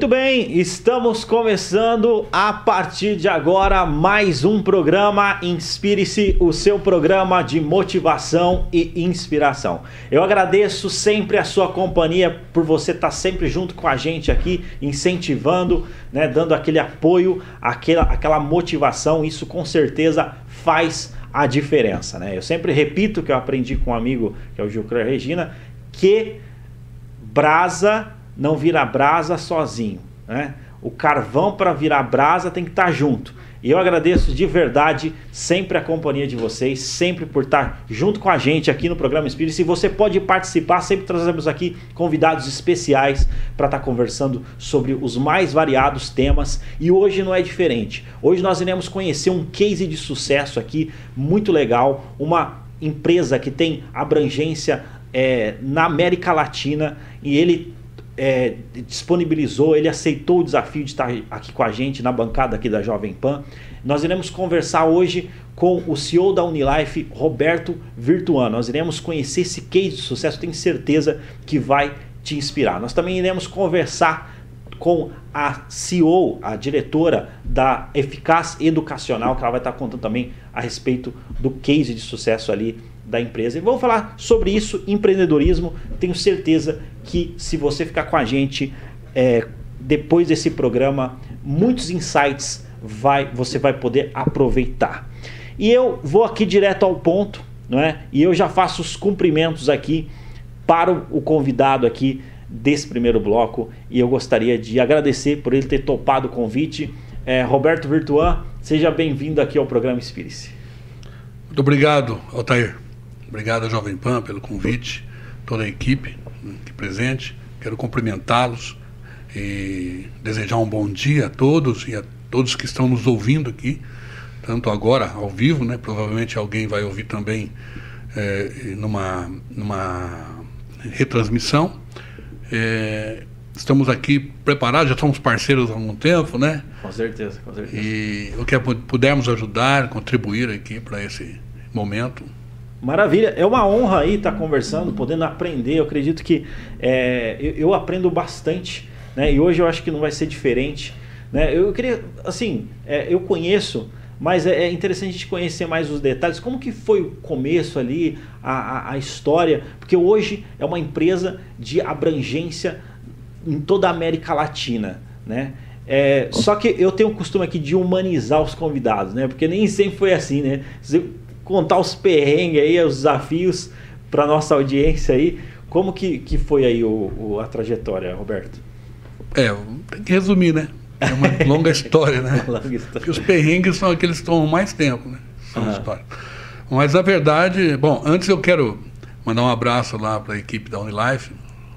Muito bem, estamos começando a partir de agora mais um programa Inspire-se, o seu programa de motivação e inspiração. Eu agradeço sempre a sua companhia por você estar sempre junto com a gente aqui, incentivando, né, dando aquele apoio, aquela, aquela motivação. Isso com certeza faz a diferença. Né? Eu sempre repito que eu aprendi com um amigo, que é o Gilcler Regina, que brasa não vira brasa sozinho. Né? O carvão para virar brasa tem que estar tá junto. E eu agradeço de verdade sempre a companhia de vocês, sempre por estar junto com a gente aqui no programa Espírito. Se você pode participar, sempre trazemos aqui convidados especiais para estar tá conversando sobre os mais variados temas. E hoje não é diferente. Hoje nós iremos conhecer um case de sucesso aqui muito legal, uma empresa que tem abrangência é, na América Latina e ele é, disponibilizou, ele aceitou o desafio de estar aqui com a gente na bancada aqui da Jovem Pan. Nós iremos conversar hoje com o CEO da Unilife, Roberto Virtuano. Nós iremos conhecer esse case de sucesso, tenho certeza que vai te inspirar. Nós também iremos conversar com a CEO, a diretora da Eficaz Educacional, que ela vai estar contando também a respeito do case de sucesso ali da empresa. E vamos falar sobre isso, empreendedorismo. Tenho certeza que se você ficar com a gente é, depois desse programa, muitos insights vai, você vai poder aproveitar. E eu vou aqui direto ao ponto, não é? E eu já faço os cumprimentos aqui para o convidado aqui desse primeiro bloco e eu gostaria de agradecer por ele ter topado o convite. É, Roberto Virtuan, seja bem-vindo aqui ao programa Inspire-se. Muito obrigado, Altair. Obrigado, Jovem Pan, pelo convite, toda a equipe aqui presente. Quero cumprimentá-los e desejar um bom dia a todos e a todos que estão nos ouvindo aqui, tanto agora ao vivo, né? Provavelmente alguém vai ouvir também é, numa, numa retransmissão. É, estamos aqui preparados, já somos parceiros há algum tempo, né? Com certeza, com certeza. E o que pudermos ajudar, contribuir aqui para esse momento, Maravilha, é uma honra aí estar conversando, podendo aprender. Eu acredito que é, eu, eu, aprendo bastante, né? E hoje eu acho que não vai ser diferente, né? Eu queria, assim, é, eu conheço, mas é, é, interessante a gente conhecer mais os detalhes. Como que foi o começo ali, a, a, a história? Porque hoje é uma empresa de abrangência em toda a América Latina, né? É, só que eu tenho o costume aqui de humanizar os convidados, né? Porque nem sempre foi assim, né? Contar os perrengues aí, os desafios para nossa audiência aí. Como que, que foi aí o, o, a trajetória, Roberto? É, tem que resumir, né? É uma longa história, né? longa história. Porque os perrengues são aqueles que tomam mais tempo, né? São uhum. histórias. Mas a verdade, bom, antes eu quero mandar um abraço lá para a equipe da Unilife,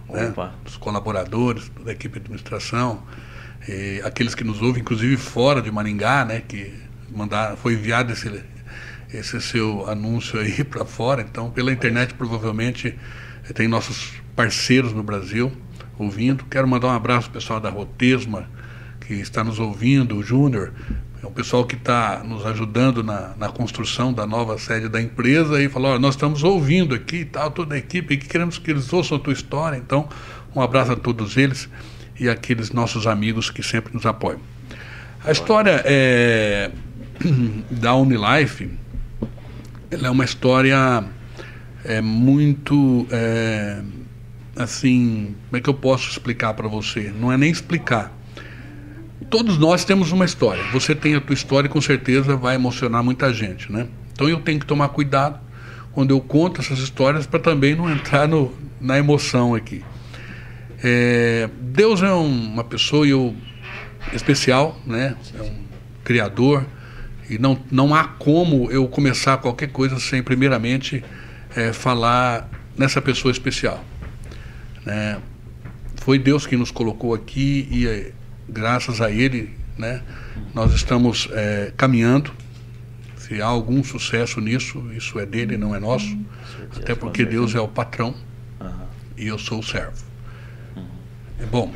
né? os colaboradores, da equipe de administração, aqueles que nos ouvem, inclusive fora de Maringá, né? Que mandar, foi enviado esse, esse seu anúncio aí para fora. Então, pela internet, provavelmente, tem nossos parceiros no Brasil ouvindo. Quero mandar um abraço ao pessoal da Rotesma, que está nos ouvindo, o Júnior, é um pessoal que está nos ajudando na, na, construção da nova sede da empresa e falou, nós estamos ouvindo aqui e tal, toda a equipe, que queremos que eles ouçam a tua história. Então, um abraço a todos eles e aqueles nossos amigos que sempre nos apoiam. A história é, da Unilife ela é uma história é, muito. É, assim, como é que eu posso explicar para você? Não é nem explicar. Todos nós temos uma história. Você tem a tua história e com certeza vai emocionar muita gente, né? Então eu tenho que tomar cuidado quando eu conto essas histórias para também não entrar no, na emoção aqui. É, Deus é um, uma pessoa eu, especial, né? É um criador e não, não há como eu começar qualquer coisa sem, primeiramente, é, falar nessa pessoa especial. Né? Foi Deus que nos colocou aqui e, é, graças a Ele, né, nós estamos é, caminhando. Se há algum sucesso nisso, isso é dele, não é nosso. Uhum. Até porque Deus é o patrão uhum. e eu sou o servo. Uhum. Bom,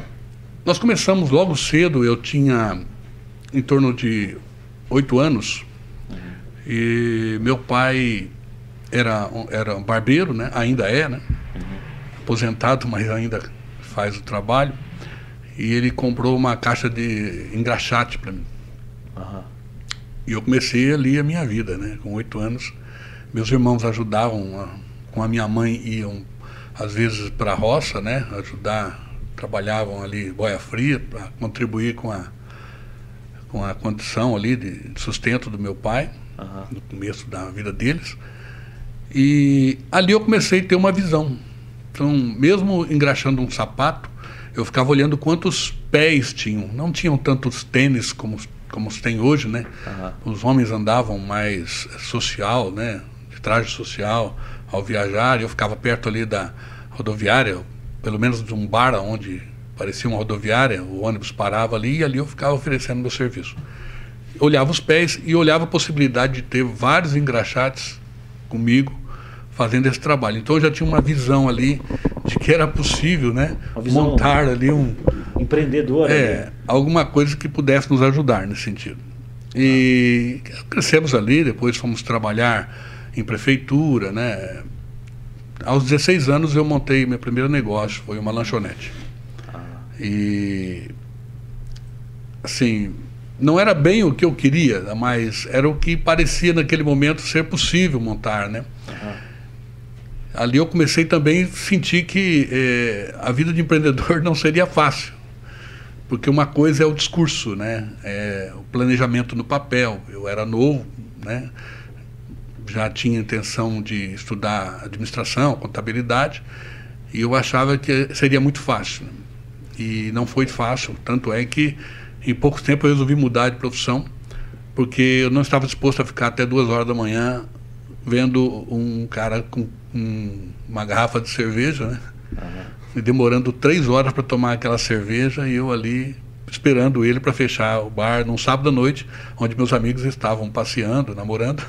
nós começamos logo cedo, eu tinha em torno de oito anos. Uhum. E meu pai era, era um barbeiro, né? ainda é, né? Uhum. aposentado, mas ainda faz o trabalho. e ele comprou uma caixa de engraxate para mim. Uhum. E eu comecei ali a minha vida, né? Com oito anos, meus irmãos ajudavam, a, com a minha mãe iam às vezes para a roça, né? Ajudar, trabalhavam ali boia fria para contribuir com a com a condição ali de sustento do meu pai uhum. no começo da vida deles. E ali eu comecei a ter uma visão. Então, mesmo engraxando um sapato, eu ficava olhando quantos pés tinham. Não tinham tantos tênis como, como se tem hoje, né? Uhum. Os homens andavam mais social, né? De traje social ao viajar. Eu ficava perto ali da rodoviária, pelo menos de um bar onde parecia uma rodoviária, o ônibus parava ali e ali eu ficava oferecendo meu serviço. Olhava os pés e olhava a possibilidade de ter vários engraxates comigo fazendo esse trabalho. Então eu já tinha uma visão ali de que era possível, né, montar ali um empreendedor, é, né? alguma coisa que pudesse nos ajudar nesse sentido. E ah. crescemos ali, depois fomos trabalhar em prefeitura, né? Aos 16 anos eu montei meu primeiro negócio, foi uma lanchonete. E assim, não era bem o que eu queria, mas era o que parecia naquele momento ser possível montar, né? ali eu comecei também a sentir que eh, a vida de empreendedor não seria fácil. Porque uma coisa é o discurso, né? É o planejamento no papel. Eu era novo, né? já tinha intenção de estudar administração, contabilidade, e eu achava que seria muito fácil. E não foi fácil, tanto é que em pouco tempo eu resolvi mudar de profissão, porque eu não estava disposto a ficar até duas horas da manhã vendo um cara com um, uma garrafa de cerveja, né? Uhum. E demorando três horas para tomar aquela cerveja e eu ali esperando ele para fechar o bar num sábado à noite, onde meus amigos estavam passeando, namorando.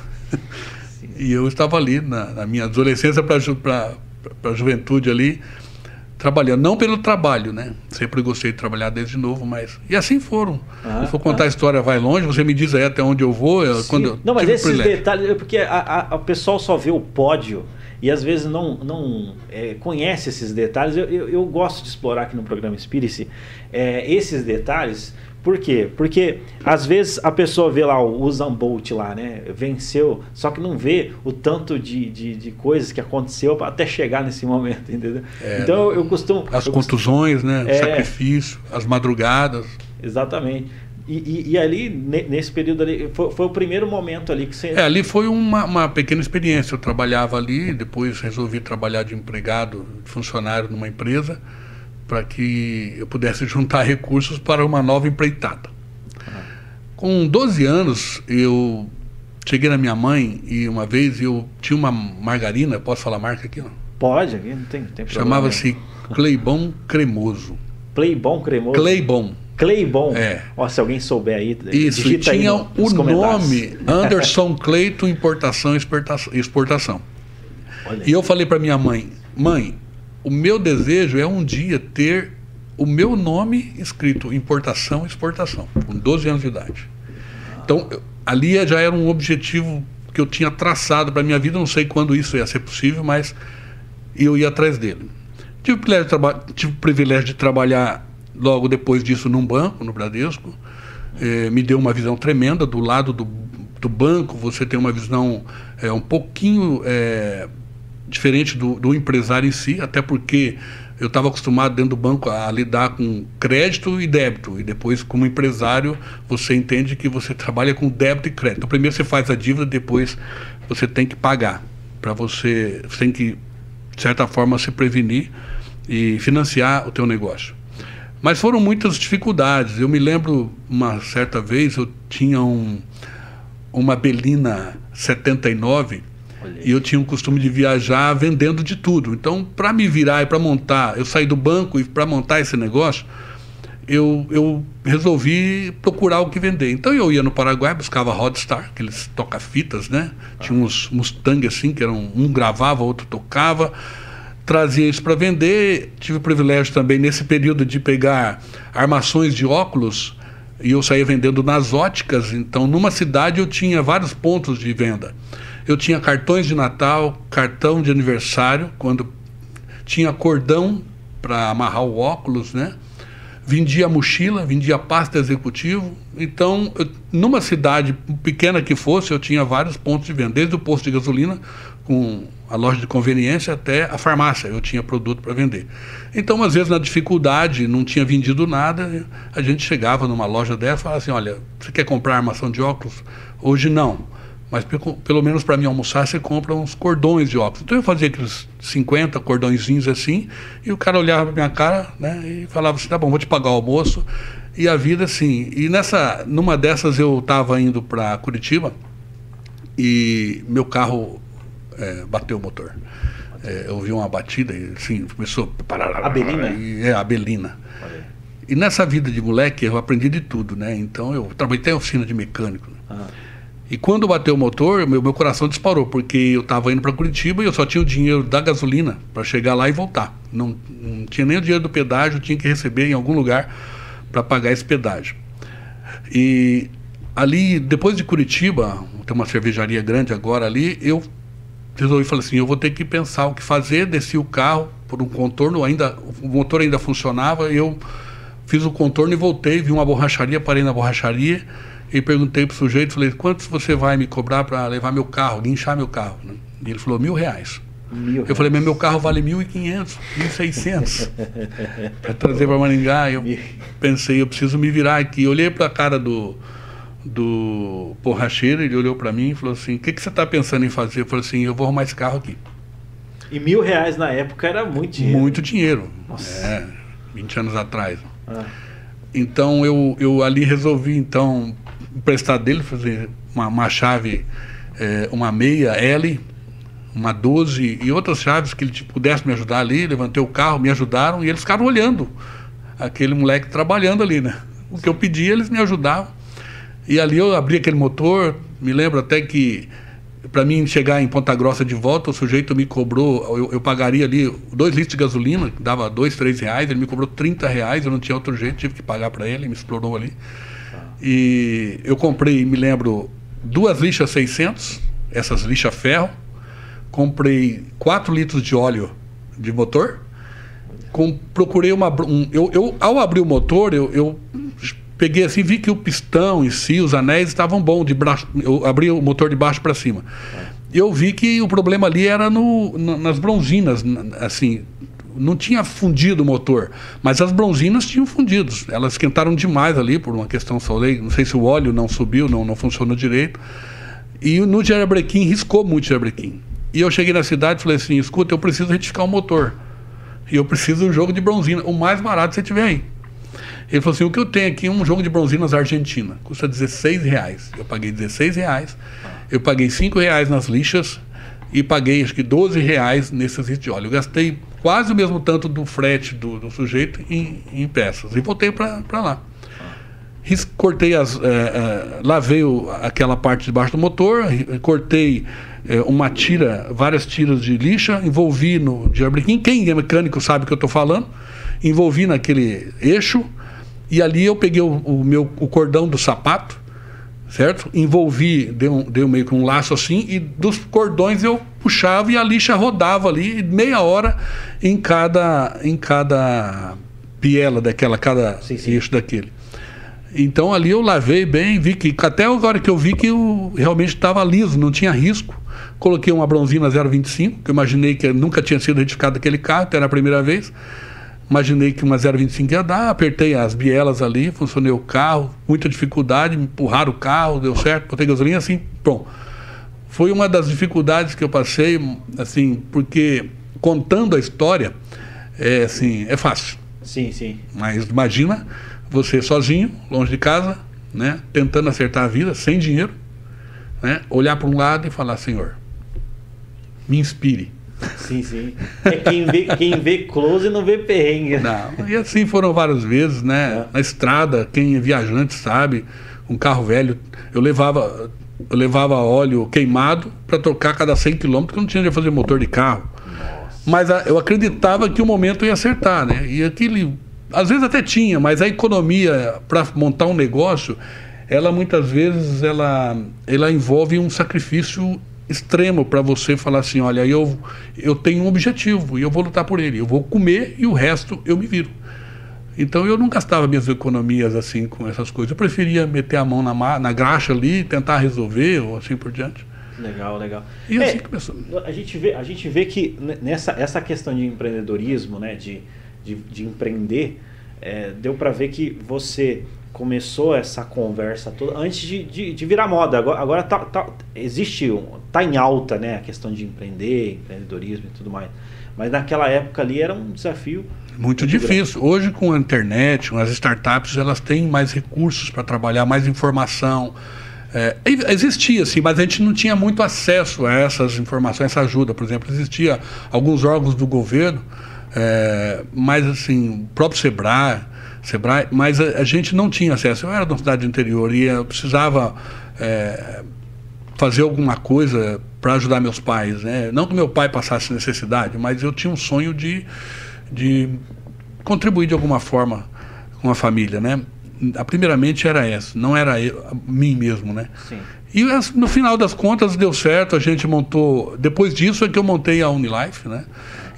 e eu estava ali na, na minha adolescência para a juventude ali, trabalhando. Não pelo trabalho, né? Sempre gostei de trabalhar desde novo, mas. E assim foram. Ah, Se for contar ah. a história, vai longe, você me diz aí até onde eu vou. Eu, quando eu não, mas esses detalhes, porque a, a, a pessoal só vê o pódio e às vezes não, não é, conhece esses detalhes. Eu, eu, eu, gosto de explorar aqui no programa Espírito é, esses detalhes. Por quê? Porque às vezes a pessoa vê lá o Usain Bolt lá, né? Venceu, só que não vê o tanto de, de, de coisas que aconteceu até chegar nesse momento, entendeu? É, então eu costumo. As eu contusões, costumo, né? O é, sacrifício, as madrugadas. Exatamente. E, e, e, ali, nesse período ali, foi, foi, o primeiro momento ali que você. É, ali foi uma, uma pequena experiência. Eu trabalhava ali, depois resolvi trabalhar de empregado, funcionário numa empresa, para que eu pudesse juntar recursos para uma nova empreitada. Com 12 anos, eu cheguei na minha mãe e uma vez eu tinha uma margarina, posso falar marca aqui? Não? Pode, aqui não tem, tem Chamava-se Cleibon Cremoso. Cleibon Cremoso? Cleibon. Claybon. É. Ó, se alguém souber aí, Isso, e tinha no, o nome Anderson Cleito Importação e Exportação. E eu falei para minha mãe, mãe, o meu desejo é um dia ter o meu nome escrito importação exportação, com 12 anos de idade. Então, ali já era um objetivo que eu tinha traçado para minha vida, não sei quando isso ia ser possível, mas eu ia atrás dele. Tive o privilégio de, tive o privilégio de trabalhar logo depois disso num banco, no Bradesco. É, me deu uma visão tremenda do lado do, do banco. Você tem uma visão é, um pouquinho é, diferente do, do empresário em si, até porque eu estava acostumado dentro do banco a lidar com crédito e débito. E depois, como empresário, você entende que você trabalha com débito e crédito. Então, primeiro você faz a dívida, depois você tem que pagar. Para você, você tem que, de certa forma, se prevenir e financiar o teu negócio. Mas foram muitas dificuldades. Eu me lembro uma certa vez eu tinha um, uma Belina 79 e eu tinha um costume de viajar vendendo de tudo. Então, para me virar e para montar, eu saí do banco e para montar esse negócio, eu, eu resolvi procurar o que vender. Então eu ia no Paraguai, buscava Rodstar, aqueles toca-fitas, né? Tinha uns Mustang assim, que eram um gravava, outro tocava trazia isso para vender. Tive o privilégio também, nesse período, de pegar armações de óculos e eu saía vendendo nas óticas. Então, numa cidade, eu tinha vários pontos de venda. Eu tinha cartões de Natal, cartão de aniversário, quando tinha cordão para amarrar o óculos, né? vendia mochila, vendia pasta executivo. Então, eu, numa cidade pequena que fosse, eu tinha vários pontos de venda, desde o posto de gasolina, com a loja de conveniência, até a farmácia. Eu tinha produto para vender. Então, às vezes, na dificuldade, não tinha vendido nada, a gente chegava numa loja dessa e falava assim: olha, você quer comprar armação de óculos? Hoje não mas pelo menos para mim almoçar, você compra uns cordões de óculos. Então eu fazia aqueles 50 cordõezinhos assim, e o cara olhava para minha cara né, e falava assim: tá bom, vou te pagar o almoço. E a vida assim. E nessa, numa dessas eu estava indo para Curitiba e meu carro é, bateu o motor. É, eu vi uma batida e assim, começou a parar. A Belina? E, é, a Belina. E nessa vida de moleque eu aprendi de tudo, né? Então eu trabalhei até em oficina de mecânico. Né? Ah. E quando bateu o motor, meu, meu coração disparou, porque eu estava indo para Curitiba e eu só tinha o dinheiro da gasolina para chegar lá e voltar. Não, não tinha nem o dinheiro do pedágio, tinha que receber em algum lugar para pagar esse pedágio. E ali, depois de Curitiba, tem uma cervejaria grande agora ali, eu resolvi falar assim, eu vou ter que pensar o que fazer, desci o carro por um contorno, ainda o motor ainda funcionava, eu fiz o contorno e voltei, vi uma borracharia, parei na borracharia e perguntei para o sujeito, falei, quantos você vai me cobrar para levar meu carro, guinchar meu carro? Né? E ele falou, mil reais. Mil eu falei, mas meu carro vale mil e quinhentos, mil e seiscentos para trazer para Maringá. Eu pensei, eu preciso me virar aqui. Eu olhei para a cara do, do borracheiro, ele olhou para mim e falou assim, o que, que você está pensando em fazer? Eu falei assim, eu vou arrumar esse carro aqui. E mil reais na época era muito dinheiro. Muito dinheiro. Nossa. É, 20 anos atrás. Ah. Então eu, eu ali resolvi então emprestar dele, fazer uma, uma chave, é, uma meia L, uma 12 e outras chaves que ele tipo, pudesse me ajudar ali. Levantei o carro, me ajudaram e eles ficaram olhando aquele moleque trabalhando ali, né? O que eu pedi, eles me ajudavam. E ali eu abri aquele motor, me lembro até que para mim chegar em Ponta Grossa de volta, o sujeito me cobrou, eu, eu pagaria ali dois litros de gasolina, que dava dois, três reais, ele me cobrou 30 reais, eu não tinha outro jeito, tive que pagar para ele, me explorou ali. E eu comprei, me lembro, duas lixas 600, essas lixas ferro. Comprei 4 litros de óleo de motor. Com, procurei uma. Um, eu, eu, ao abrir o motor, eu, eu peguei assim, vi que o pistão em si, os anéis estavam bons. De braço, eu abri o motor de baixo para cima. Eu vi que o problema ali era no, nas bronzinas, assim, não tinha fundido o motor, mas as bronzinas tinham fundido. Elas esquentaram demais ali por uma questão soleil. Não sei se o óleo não subiu, não, não funcionou direito. E no jailbreaking riscou muito o jailbreaking. E eu cheguei na cidade e falei assim: escuta, eu preciso retificar o motor. E eu preciso de um jogo de bronzina, o mais barato que você tiver aí. Ele falou assim: o que eu tenho aqui é um jogo de bronzinas argentina, custa 16 reais. Eu paguei 16 reais, eu paguei 5 reais nas lixas e paguei acho que 12 reais nesses litros de óleo. Eu gastei quase o mesmo tanto do frete do, do sujeito em, em, peças. E voltei para lá. cortei as. É, é, lavei o, aquela parte de baixo do motor, cortei é, uma tira, várias tiras de lixa, envolvi no diabrequim. Quem é mecânico sabe o que eu estou falando. Envolvi naquele eixo e ali eu peguei o, o meu o cordão do sapato certo? Envolvi, deu, deu meio que um laço assim, e dos cordões eu puxava e a lixa rodava ali, meia hora em cada, em cada piela daquela, cada sim, sim. eixo daquele. Então ali eu lavei bem, vi que até agora que eu vi que eu realmente estava liso, não tinha risco. Coloquei uma bronzina 025, que eu imaginei que nunca tinha sido retificado aquele carro, até era a primeira vez. Imaginei que uma 025 ia dar, apertei as bielas ali, funcionei o carro, muita dificuldade, me empurraram o carro, deu certo, botei gasolina, assim, bom. Foi uma das dificuldades que eu passei, assim, porque contando a história, é assim, é fácil. Sim, sim. Mas imagina você sozinho, longe de casa, né, tentando acertar a vida, sem dinheiro, né, olhar para um lado e falar, Senhor, me inspire Sim, sim. É quem vê, quem vê close não vê perrengue. Não, e assim foram várias vezes, né? É. Na estrada, quem é viajante sabe, um carro velho, eu levava, eu levava óleo queimado para trocar cada 100 km, porque não tinha de fazer motor de carro. Nossa. Mas a, eu acreditava que o momento ia acertar, né? E aquele, às vezes até tinha, mas a economia para montar um negócio, ela muitas vezes ela, ela envolve um sacrifício extremo para você falar assim, olha, eu, eu tenho um objetivo e eu vou lutar por ele. Eu vou comer e o resto eu me viro. Então eu não gastava minhas economias assim com essas coisas. Eu preferia meter a mão na, na graxa ali, tentar resolver ou assim por diante. Legal, legal. E é, assim começou. A gente vê, a gente vê que nessa essa questão de empreendedorismo, né, de, de, de empreender, é, deu para ver que você começou essa conversa toda antes de, de, de virar moda. Agora, agora tá, tá, existe, tá em alta, né, a questão de empreender, empreendedorismo e tudo mais. Mas naquela época ali era um desafio muito, muito difícil. Grande. Hoje com a internet, com as startups, elas têm mais recursos para trabalhar, mais informação. É, existia, sim, mas a gente não tinha muito acesso a essas informações, essa ajuda. Por exemplo, existia alguns órgãos do governo, é, mas assim, o próprio Sebrae, Sebrae mas a, a, gente não tinha acesso. Eu era de uma cidade interior e eu precisava é, fazer alguma coisa para ajudar meus pais. Né? Não que meu pai passasse necessidade, mas eu tinha um sonho de, de contribuir de alguma forma com a família. Né? A primeiramente era essa, não era eu, mim mesmo. Né? Sim. E no final das contas deu certo, a gente montou. Depois disso é que eu montei a Unilife, né?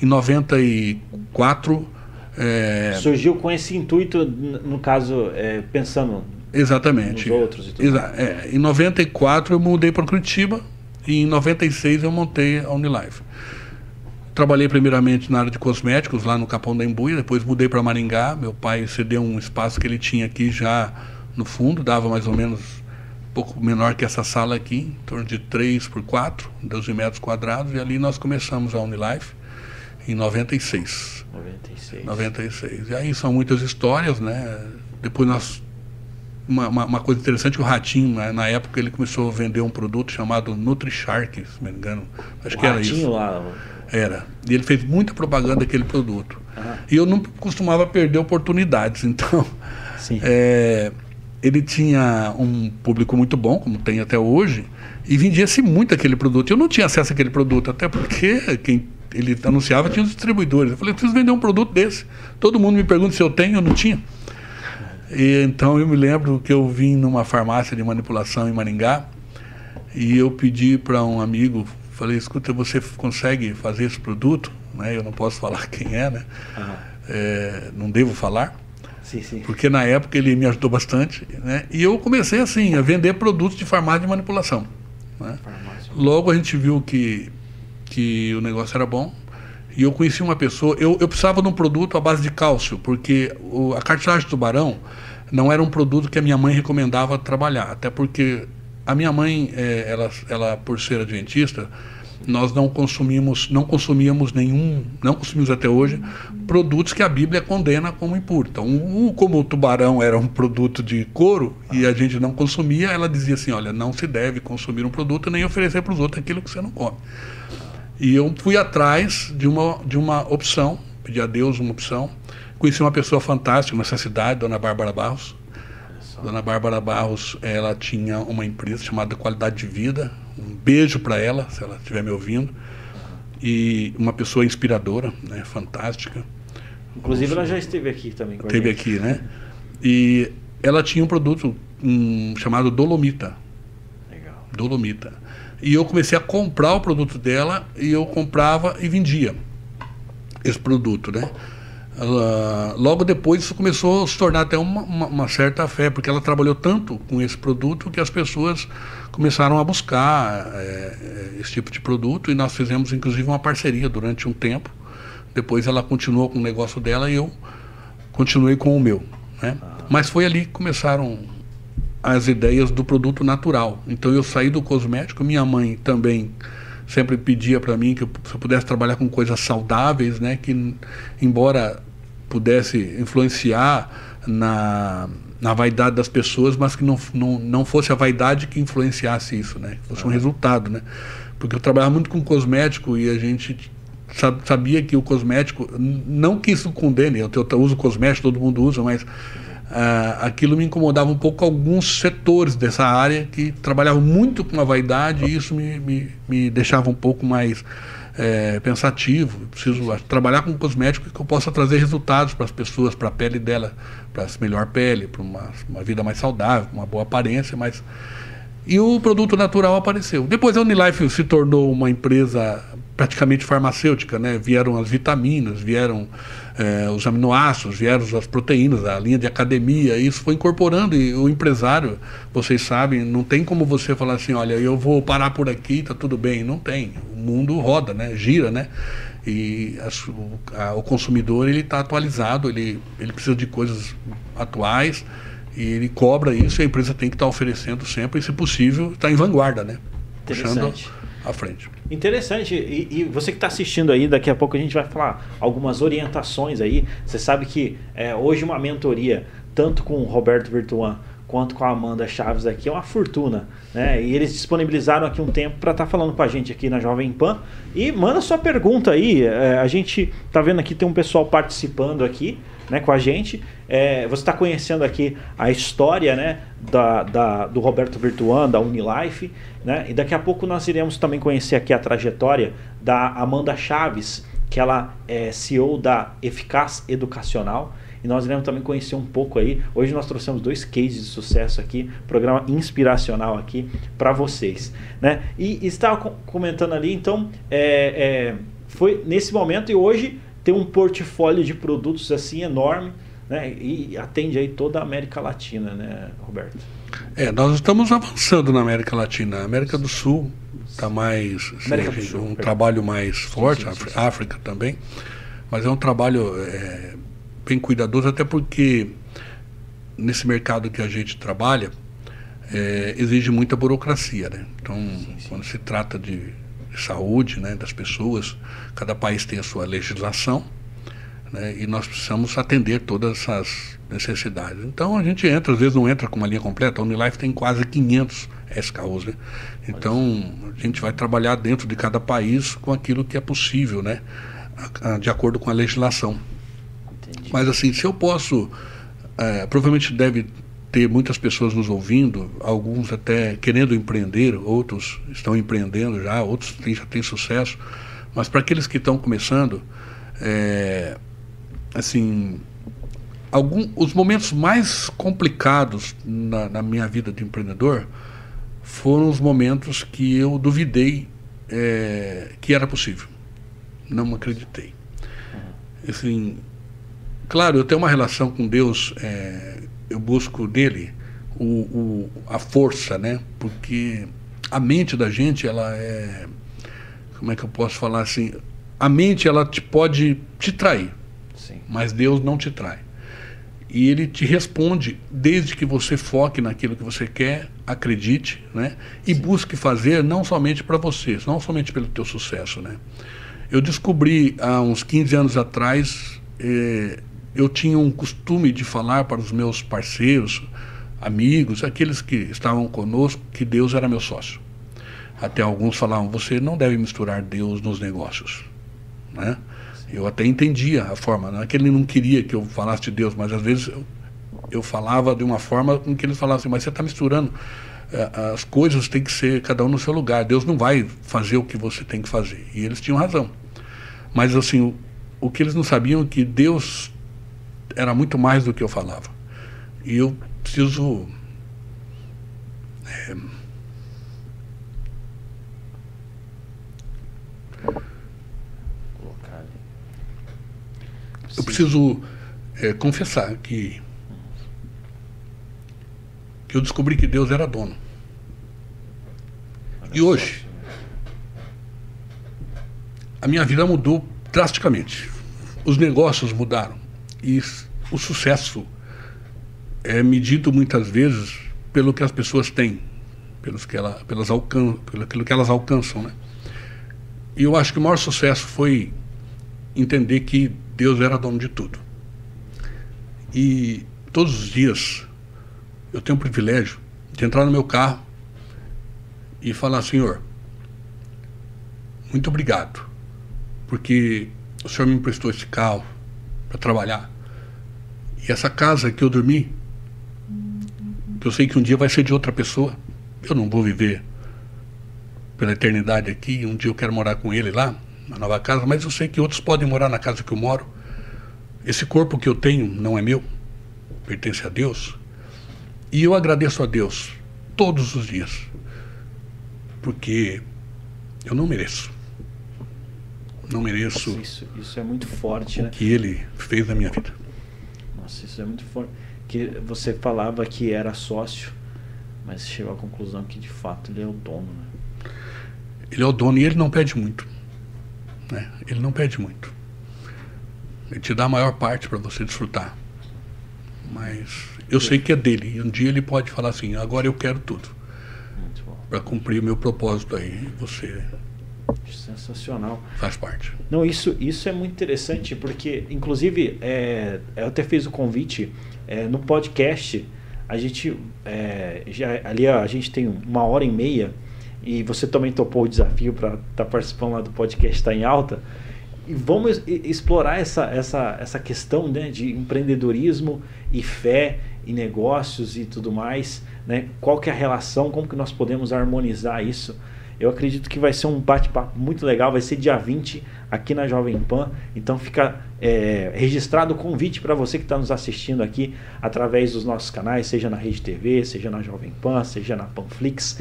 Em 94. É... Surgiu com esse intuito, no caso, é, pensando Exatamente. nos outros e tudo. Exa é, em 94 eu mudei para Curitiba, e em 96 eu montei a Unilife. Trabalhei primeiramente na área de cosméticos, lá no Capão da Embuia, depois mudei para Maringá. Meu pai cedeu um espaço que ele tinha aqui já no fundo, dava mais ou menos um pouco menor que essa sala aqui, em torno de 3 por 4, 12 metros quadrados, e ali nós começamos a Unilife em 96. 96. 96. E aí são muitas histórias, né? Depois nós uma, uma, uma, coisa interessante, o Ratinho, né, na época, ele começou a vender um produto chamado NutriShark, se não me engano. Acho o que era isso. Lá. Era. E ele fez muita propaganda daquele produto. E eu não costumava perder oportunidades. Então, é, ele tinha um público muito bom, como tem até hoje, e vendia-se muito aquele produto. Eu não tinha acesso àquele produto, até porque quem ele anunciava tinha os distribuidores. Eu falei, eu preciso vender um produto desse. Todo mundo me pergunta se eu tenho, eu não tinha. E, então eu me lembro que eu vim numa farmácia de manipulação em Maringá e eu pedi para um amigo, falei, escuta, você consegue fazer esse produto? Né? Eu não posso falar quem é, né? Uhum. É, não devo falar. Sim, sim. Porque na época ele me ajudou bastante. Né? E eu comecei assim, a vender produtos de farmácia de manipulação. Né? Logo a gente viu que, que o negócio era bom. E eu conheci uma pessoa, eu, eu precisava de um produto à base de cálcio, porque o, a cartilagem de tubarão não era um produto que a minha mãe recomendava trabalhar, até porque a minha mãe, é, ela, ela por ser adventista, nós não consumimos, não consumíamos nenhum, não consumimos até hoje produtos que a Bíblia condena como impuro. Então, um, como o tubarão era um produto de couro e a gente não consumia, ela dizia assim, olha, não se deve consumir um produto nem oferecer para os outros aquilo que você não come. E eu fui atrás de uma, de uma opção, pedi a Deus uma opção. Conheci uma pessoa fantástica nessa cidade, Dona Bárbara Barros. Dona Bárbara Barros, ela tinha uma empresa chamada Qualidade de Vida. Um beijo para ela, se ela estiver me ouvindo. E uma pessoa inspiradora, né, fantástica. Inclusive, ela já esteve aqui também. Com esteve aqui, né? E ela tinha um produto um, chamado Dolomita. Legal. Dolomita. E eu comecei a comprar o produto dela e eu comprava e vendia esse produto, né? Uh, logo depois isso começou a se tornar até uma, uma, uma, certa fé, porque ela trabalhou tanto com esse produto que as pessoas começaram a buscar é, esse tipo de produto e nós fizemos inclusive uma parceria durante um tempo. Depois ela continuou com o negócio dela e eu continuei com o meu. Né? Mas foi ali que começaram as ideias do produto natural. Então eu saí do cosmético, minha mãe também sempre pedia para mim que eu, se eu pudesse trabalhar com coisas saudáveis, né, que embora pudesse influenciar na, na vaidade das pessoas, mas que não, não, não fosse a vaidade que influenciasse isso, né, que fosse um resultado, né, porque eu trabalhava muito com cosmético e a gente sabia que o cosmético, não que isso condene, eu, eu uso cosmético, todo mundo usa, mas ah, aquilo me incomodava um pouco alguns setores dessa área que trabalhavam muito com a vaidade e isso me, me, me deixava um pouco mais é, pensativo. preciso trabalhar com cosmético que eu possa trazer resultados para as pessoas, para a pele dela, para melhor pele, para uma, uma vida mais saudável, uma boa aparência, mas e o produto natural apareceu. Depois a Unilife se tornou uma empresa praticamente farmacêutica, né? Vieram as vitaminas, vieram é, os aminoácidos, vieram as proteínas, a linha de academia, isso foi incorporando e o empresário, vocês sabem, não tem como você falar assim, olha, eu vou parar por aqui, tá tudo bem, não tem. O mundo roda, né? Gira, né? E a, a, o consumidor ele está atualizado, ele, ele precisa de coisas atuais e ele cobra isso e a empresa tem que estar tá oferecendo sempre e, se possível, estar tá em vanguarda, né? Puxando à frente. Interessante. E, e você que está assistindo aí, daqui a pouco a gente vai falar algumas orientações aí. Você sabe que é, hoje uma mentoria, tanto com o Roberto Virtuan quanto com a Amanda Chaves aqui, é uma fortuna. Né? E eles disponibilizaram aqui um tempo para estar tá falando com a gente aqui na Jovem Pan. E manda sua pergunta aí. É, a gente tá vendo aqui, tem um pessoal participando aqui né, com a gente. É, você está conhecendo aqui a história né, da, da, do Roberto Virtuan, da Unilife. Né? E daqui a pouco nós iremos também conhecer aqui a trajetória da Amanda Chaves, que ela é CEO da Eficaz Educacional. E nós iremos também conhecer um pouco aí. Hoje nós trouxemos dois cases de sucesso aqui, programa inspiracional aqui para vocês. Né? E, estava comentando ali, então, é, é, foi nesse momento e hoje tem um portfólio de produtos assim enorme né? e atende aí toda a América Latina, né, Roberto? É, nós estamos avançando na América Latina. A América do Sul está mais. Assim, Sul, um perdão. trabalho mais forte, sim, sim, sim, África também. Mas é um trabalho é, bem cuidadoso, até porque nesse mercado que a gente trabalha, é, exige muita burocracia. Né? Então, quando se trata de saúde né, das pessoas, cada país tem a sua legislação né, e nós precisamos atender todas essas necessidades. Então a gente entra, às vezes não entra com uma linha completa, a Unilife tem quase 500 SKUs. Né? Então a gente vai trabalhar dentro de cada país com aquilo que é possível, né, de acordo com a legislação. Entendi. Mas assim, se eu posso, é, provavelmente deve ter muitas pessoas nos ouvindo, alguns até querendo empreender, outros estão empreendendo já, outros têm, já têm sucesso. Mas para aqueles que estão começando, é, assim, algum, os momentos mais complicados na, na, minha vida de empreendedor foram os momentos que eu duvidei é, que era possível. Não acreditei. Assim, claro, eu tenho uma relação com Deus é, eu busco dele o, o, a força, né? Porque a mente da gente, ela é. Como é que eu posso falar assim? A mente, ela te pode te trair, Sim. mas Deus não te trai. E ele te responde desde que você foque naquilo que você quer, acredite, né? E Sim. busque fazer não somente para você, não somente pelo teu sucesso, né? Eu descobri há uns 15 anos atrás eh, eu tinha um costume de falar para os meus parceiros, amigos, aqueles que estavam conosco, que Deus era meu sócio. Até alguns falavam: você não deve misturar Deus nos negócios. Né? Eu até entendia a forma, não é que ele não queria que eu falasse de Deus, mas às vezes eu, eu falava de uma forma com que eles falassem: mas você está misturando. Eh, as coisas têm que ser cada um no seu lugar. Deus não vai fazer o que você tem que fazer. E eles tinham razão. Mas assim, o, o que eles não sabiam é que Deus era muito mais do que eu falava. E eu preciso. É, eu preciso é, confessar que, que eu descobri que Deus era dono. E hoje, a minha vida mudou drasticamente. Os negócios mudaram. E o sucesso é medido muitas vezes pelo que as pessoas têm, pelos que ela, pelas alcan pelo que elas alcançam, né? E eu acho que o maior sucesso foi entender que Deus era dono de tudo. E todos os dias eu tenho o privilégio de entrar no meu carro e falar, Senhor, muito obrigado, porque o Senhor me emprestou esse carro para trabalhar. E essa casa que eu dormi, que eu sei que um dia vai ser de outra pessoa, eu não vou viver pela eternidade aqui, um dia eu quero morar com ele lá, na nova casa, mas eu sei que outros podem morar na casa que eu moro. Esse corpo que eu tenho não é meu, pertence a Deus. E eu agradeço a Deus todos os dias, porque eu não mereço. não mereço. Nossa, isso, isso é muito forte, o né? que ele fez na minha vida. Nossa, isso é muito forte. Que você falava que era sócio, mas chegou à conclusão que de fato ele é o dono. Né? Ele é o dono e ele não pede muito. Né? Ele não pede muito. Ele te dá a maior parte para você desfrutar. Mas eu sei que é dele. E um dia ele pode falar assim: agora eu quero tudo. Para cumprir o meu propósito aí. Você Sensacional. Faz parte. Não, isso, isso é muito interessante, porque, inclusive, é, eu até fiz o convite é, no podcast. A gente é, já ali a gente tem uma hora e meia e você também topou o desafio para estar tá participando lá do podcast está em alta e vamos explorar essa, essa, essa questão né, de empreendedorismo e fé e negócios e tudo mais né? qual que é a relação como que nós podemos harmonizar isso eu acredito que vai ser um bate-papo muito legal. Vai ser dia 20 aqui na Jovem Pan. Então fica é, registrado o convite para você que está nos assistindo aqui através dos nossos canais, seja na Rede TV, seja na Jovem Pan, seja na Panflix.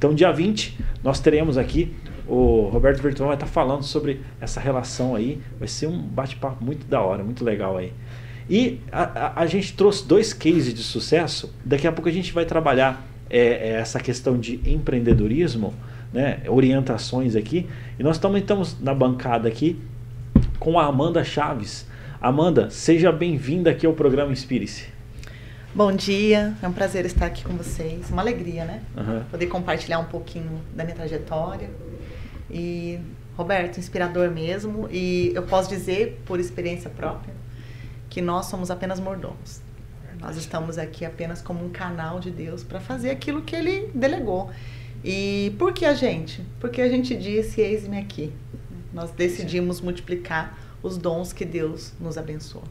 Então, dia 20, nós teremos aqui o Roberto Virtual vai estar falando sobre essa relação aí. Vai ser um bate-papo muito da hora, muito legal aí. E a, a, a, gente trouxe dois cases de sucesso. Daqui a pouco a gente vai trabalhar é, é essa questão de empreendedorismo né, orientações aqui. E nós também estamos na bancada aqui com a Amanda Chaves. Amanda, seja bem-vinda aqui ao programa Inspire-se. Bom dia, é um prazer estar aqui com vocês. Uma alegria, né? Uhum. Poder compartilhar um pouquinho da minha trajetória. E, Roberto, inspirador mesmo. E eu posso dizer, por experiência própria, que nós somos apenas mordomos. Nós estamos aqui apenas como um canal de Deus para fazer aquilo que ele delegou. E por que a gente? Porque a gente disse: Eis-me aqui. Nós decidimos multiplicar os dons que Deus nos abençoou.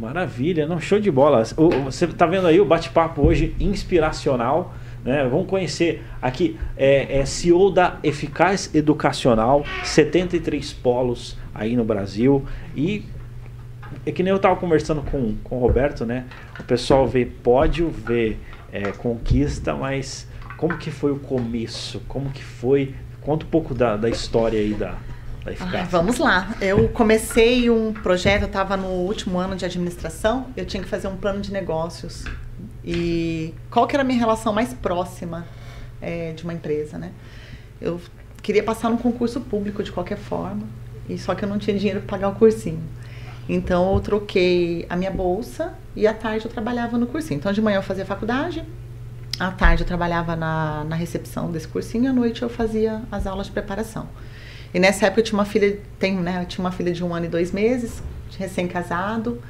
Maravilha, não, show de bola. Você está vendo aí o bate-papo hoje inspiracional. Né? Vamos conhecer aqui, é, é CEO da Eficaz Educacional, 73 polos aí no Brasil. E é que nem eu estava conversando com, com o Roberto, né? O pessoal vê pódio, vê é, conquista, mas como que foi o começo? Como que foi? Conta um pouco da, da história aí da, Eficácia. Ah, vamos lá. Eu comecei um projeto, eu estava no último ano de administração, eu tinha que fazer um plano de negócios. E qual que era a minha relação mais próxima é, de uma empresa, né? Eu queria passar num concurso público de qualquer forma, e só que eu não tinha dinheiro para pagar o cursinho. Então eu troquei a minha bolsa e à tarde eu trabalhava no cursinho. Então de manhã eu fazia faculdade, à tarde eu trabalhava na, na recepção desse cursinho e à noite eu fazia as aulas de preparação. E nessa época eu tinha uma filha, tem, né, eu tinha uma filha de um ano e dois meses, recém-casado,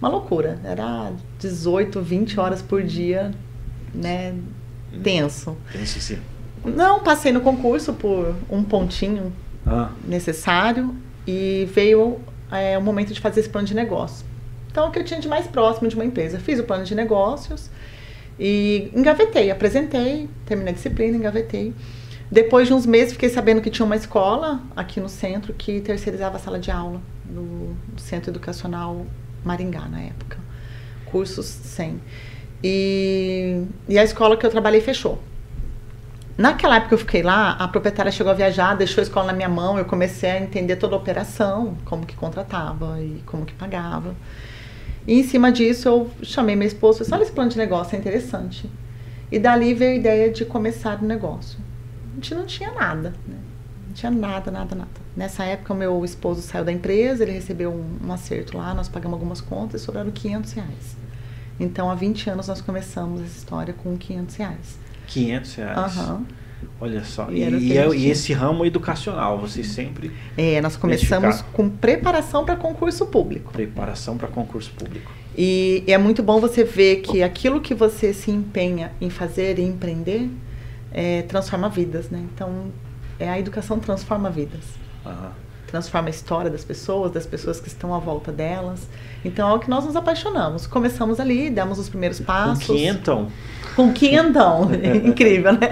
uma loucura. Era 18, 20 horas por dia, né, tenso. Tenso sim. Não, passei no concurso por um pontinho ah. necessário e veio é, o momento de fazer esse plano de negócio. Então, o que eu tinha de mais próximo de uma empresa. Fiz o plano de negócios, e engavetei, apresentei, terminei a disciplina, engavetei. Depois de uns meses, fiquei sabendo que tinha uma escola aqui no centro que terceirizava a sala de aula no Centro Educacional Maringá, na época. Cursos 100. E, e a escola que eu trabalhei fechou. Naquela época que eu fiquei lá, a proprietária chegou a viajar, deixou a escola na minha mão, eu comecei a entender toda a operação, como que contratava e como que pagava. E em cima disso eu chamei meu esposo e disse, olha esse plano de negócio, é interessante. E dali veio a ideia de começar o negócio. A gente não tinha nada, né? Não tinha nada, nada, nada. Nessa época o meu esposo saiu da empresa, ele recebeu um, um acerto lá, nós pagamos algumas contas e sobraram 500 reais. Então há 20 anos nós começamos essa história com 500 reais. 500 reais? Aham. Uhum. Olha só, e, e, é, e, esse ramo educacional, vocês sempre. É, nós começamos com preparação para concurso público. Preparação para concurso público. E, e, é muito bom você ver que aquilo que você se empenha em fazer e empreender é, transforma vidas, né? Então, é, a educação transforma vidas. Uhum. Transforma a história das pessoas, das pessoas que estão à volta delas. Então, é o que nós nos apaixonamos. Começamos ali, demos os primeiros passos. Com quinhentão. Com quinhentão. Incrível, né?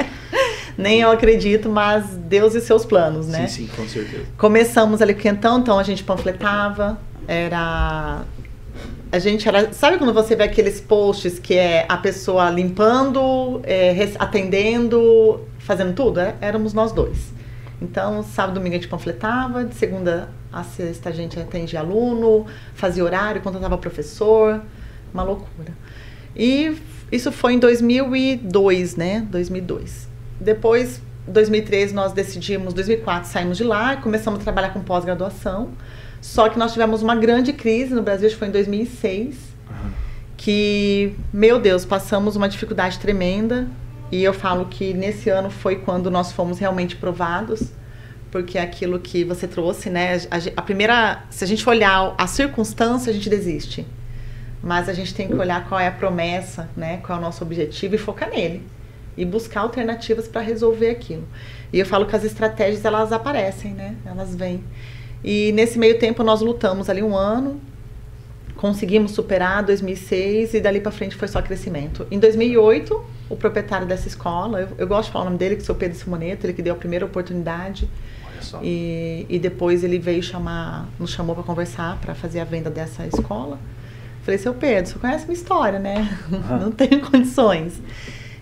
nem eu acredito, mas Deus e seus planos, né? Sim, sim, com certeza. Começamos ali com então, então a gente panfletava, era a gente era. Sabe quando você vê aqueles posts que é a pessoa limpando, é, atendendo, fazendo tudo? É, éramos nós dois. Então, sábado domingo a gente panfletava, de segunda a sexta a gente atendia aluno, fazia horário, contratava professor, uma loucura. E isso foi em 2002, né? 2002. Depois, 2003 nós decidimos, 2004 saímos de lá, começamos a trabalhar com pós-graduação. Só que nós tivemos uma grande crise no Brasil, acho que foi em 2006, uhum. que, meu Deus, passamos uma dificuldade tremenda. E eu falo que nesse ano foi quando nós fomos realmente provados, porque é aquilo que você trouxe, né? A, a primeira, se a gente olhar a circunstância, a gente desiste. Mas a gente tem que olhar qual é a promessa, né? Qual é o nosso objetivo e focar nele e buscar alternativas para resolver aquilo. E eu falo que as estratégias elas aparecem, né? Elas vêm. E nesse meio tempo nós lutamos ali um ano, conseguimos superar 2006 e dali para frente foi só crescimento. Em 2008, o proprietário dessa escola, eu, eu gosto de falar o nome dele, que é o Pedro Simoneto, ele que deu a primeira oportunidade. E, e depois ele veio chamar, nos chamou para conversar, para fazer a venda dessa escola. Falei, seu Pedro, você conhece minha história, né? Não tenho condições.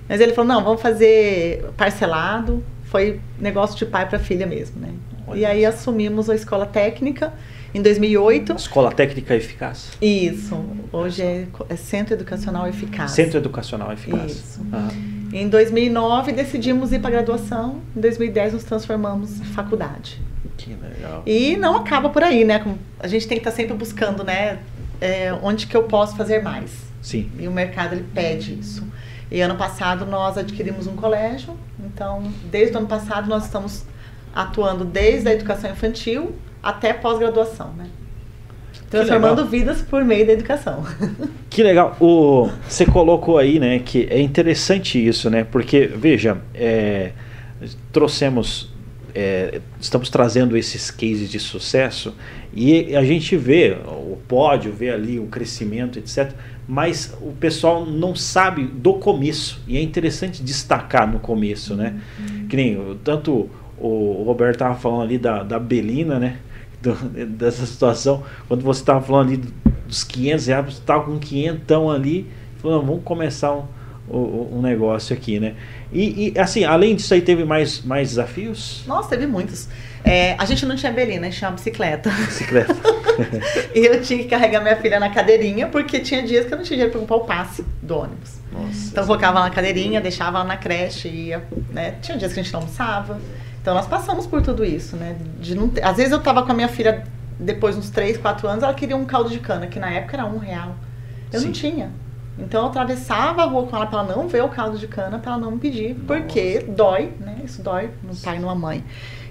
Mas ele falou, não, vamos fazer parcelado. Foi negócio de pai para filha mesmo, né? Olha. E aí assumimos a escola técnica em 2008. Escola Técnica Eficaz. Isso. Hoje é, é Centro Educacional Eficaz. Centro Educacional Eficaz. Isso. Uhum. Em 2009 decidimos ir para graduação. Em 2010 nos transformamos em faculdade. Que legal. E não acaba por aí, né? A gente tem que estar tá sempre buscando, né? É, onde que eu posso fazer mais. Sim. E o mercado ele pede isso. E ano passado nós adquirimos um colégio. Então, desde o ano passado nós estamos atuando desde a educação infantil até pós-graduação, né? Transformando vidas por meio da educação. Que legal. O, você colocou aí, né, que é interessante isso, né? Porque, veja, é, trouxemos, é, estamos trazendo esses cases de sucesso e a gente vê o pódio, vê ali o crescimento, etc. Mas o pessoal não sabe do começo. E é interessante destacar no começo, né? Uhum. Que nem tanto o Roberto estava falando ali da, da Belina, né? Do, dessa situação. Quando você estava falando ali dos 500 reais, você estava com 500 ali, falando, vamos começar um, um, um, negócio aqui, né? E, e, assim, além disso aí, teve mais, mais desafios? Nossa, teve muitos. É, a gente não tinha Belina, a gente tinha uma bicicleta. Bicicleta. e eu tinha que carregar minha filha na cadeirinha, porque tinha dias que eu não tinha dinheiro para comprar o passe do ônibus. Nossa, então eu colocava ela na cadeirinha, deixava ela na creche, ia, né? Tinha dias que a gente não almoçava. Então nós passamos por tudo isso, né? De não ter... Às vezes eu tava com a minha filha, depois de uns 3, 4 anos, ela queria um caldo de cana, que na época era um real. Eu Sim. não tinha. Então eu atravessava a rua com ela para ela não ver o caldo de cana, para ela não me pedir, Nossa. porque dói, né? Isso dói no pai e numa mãe.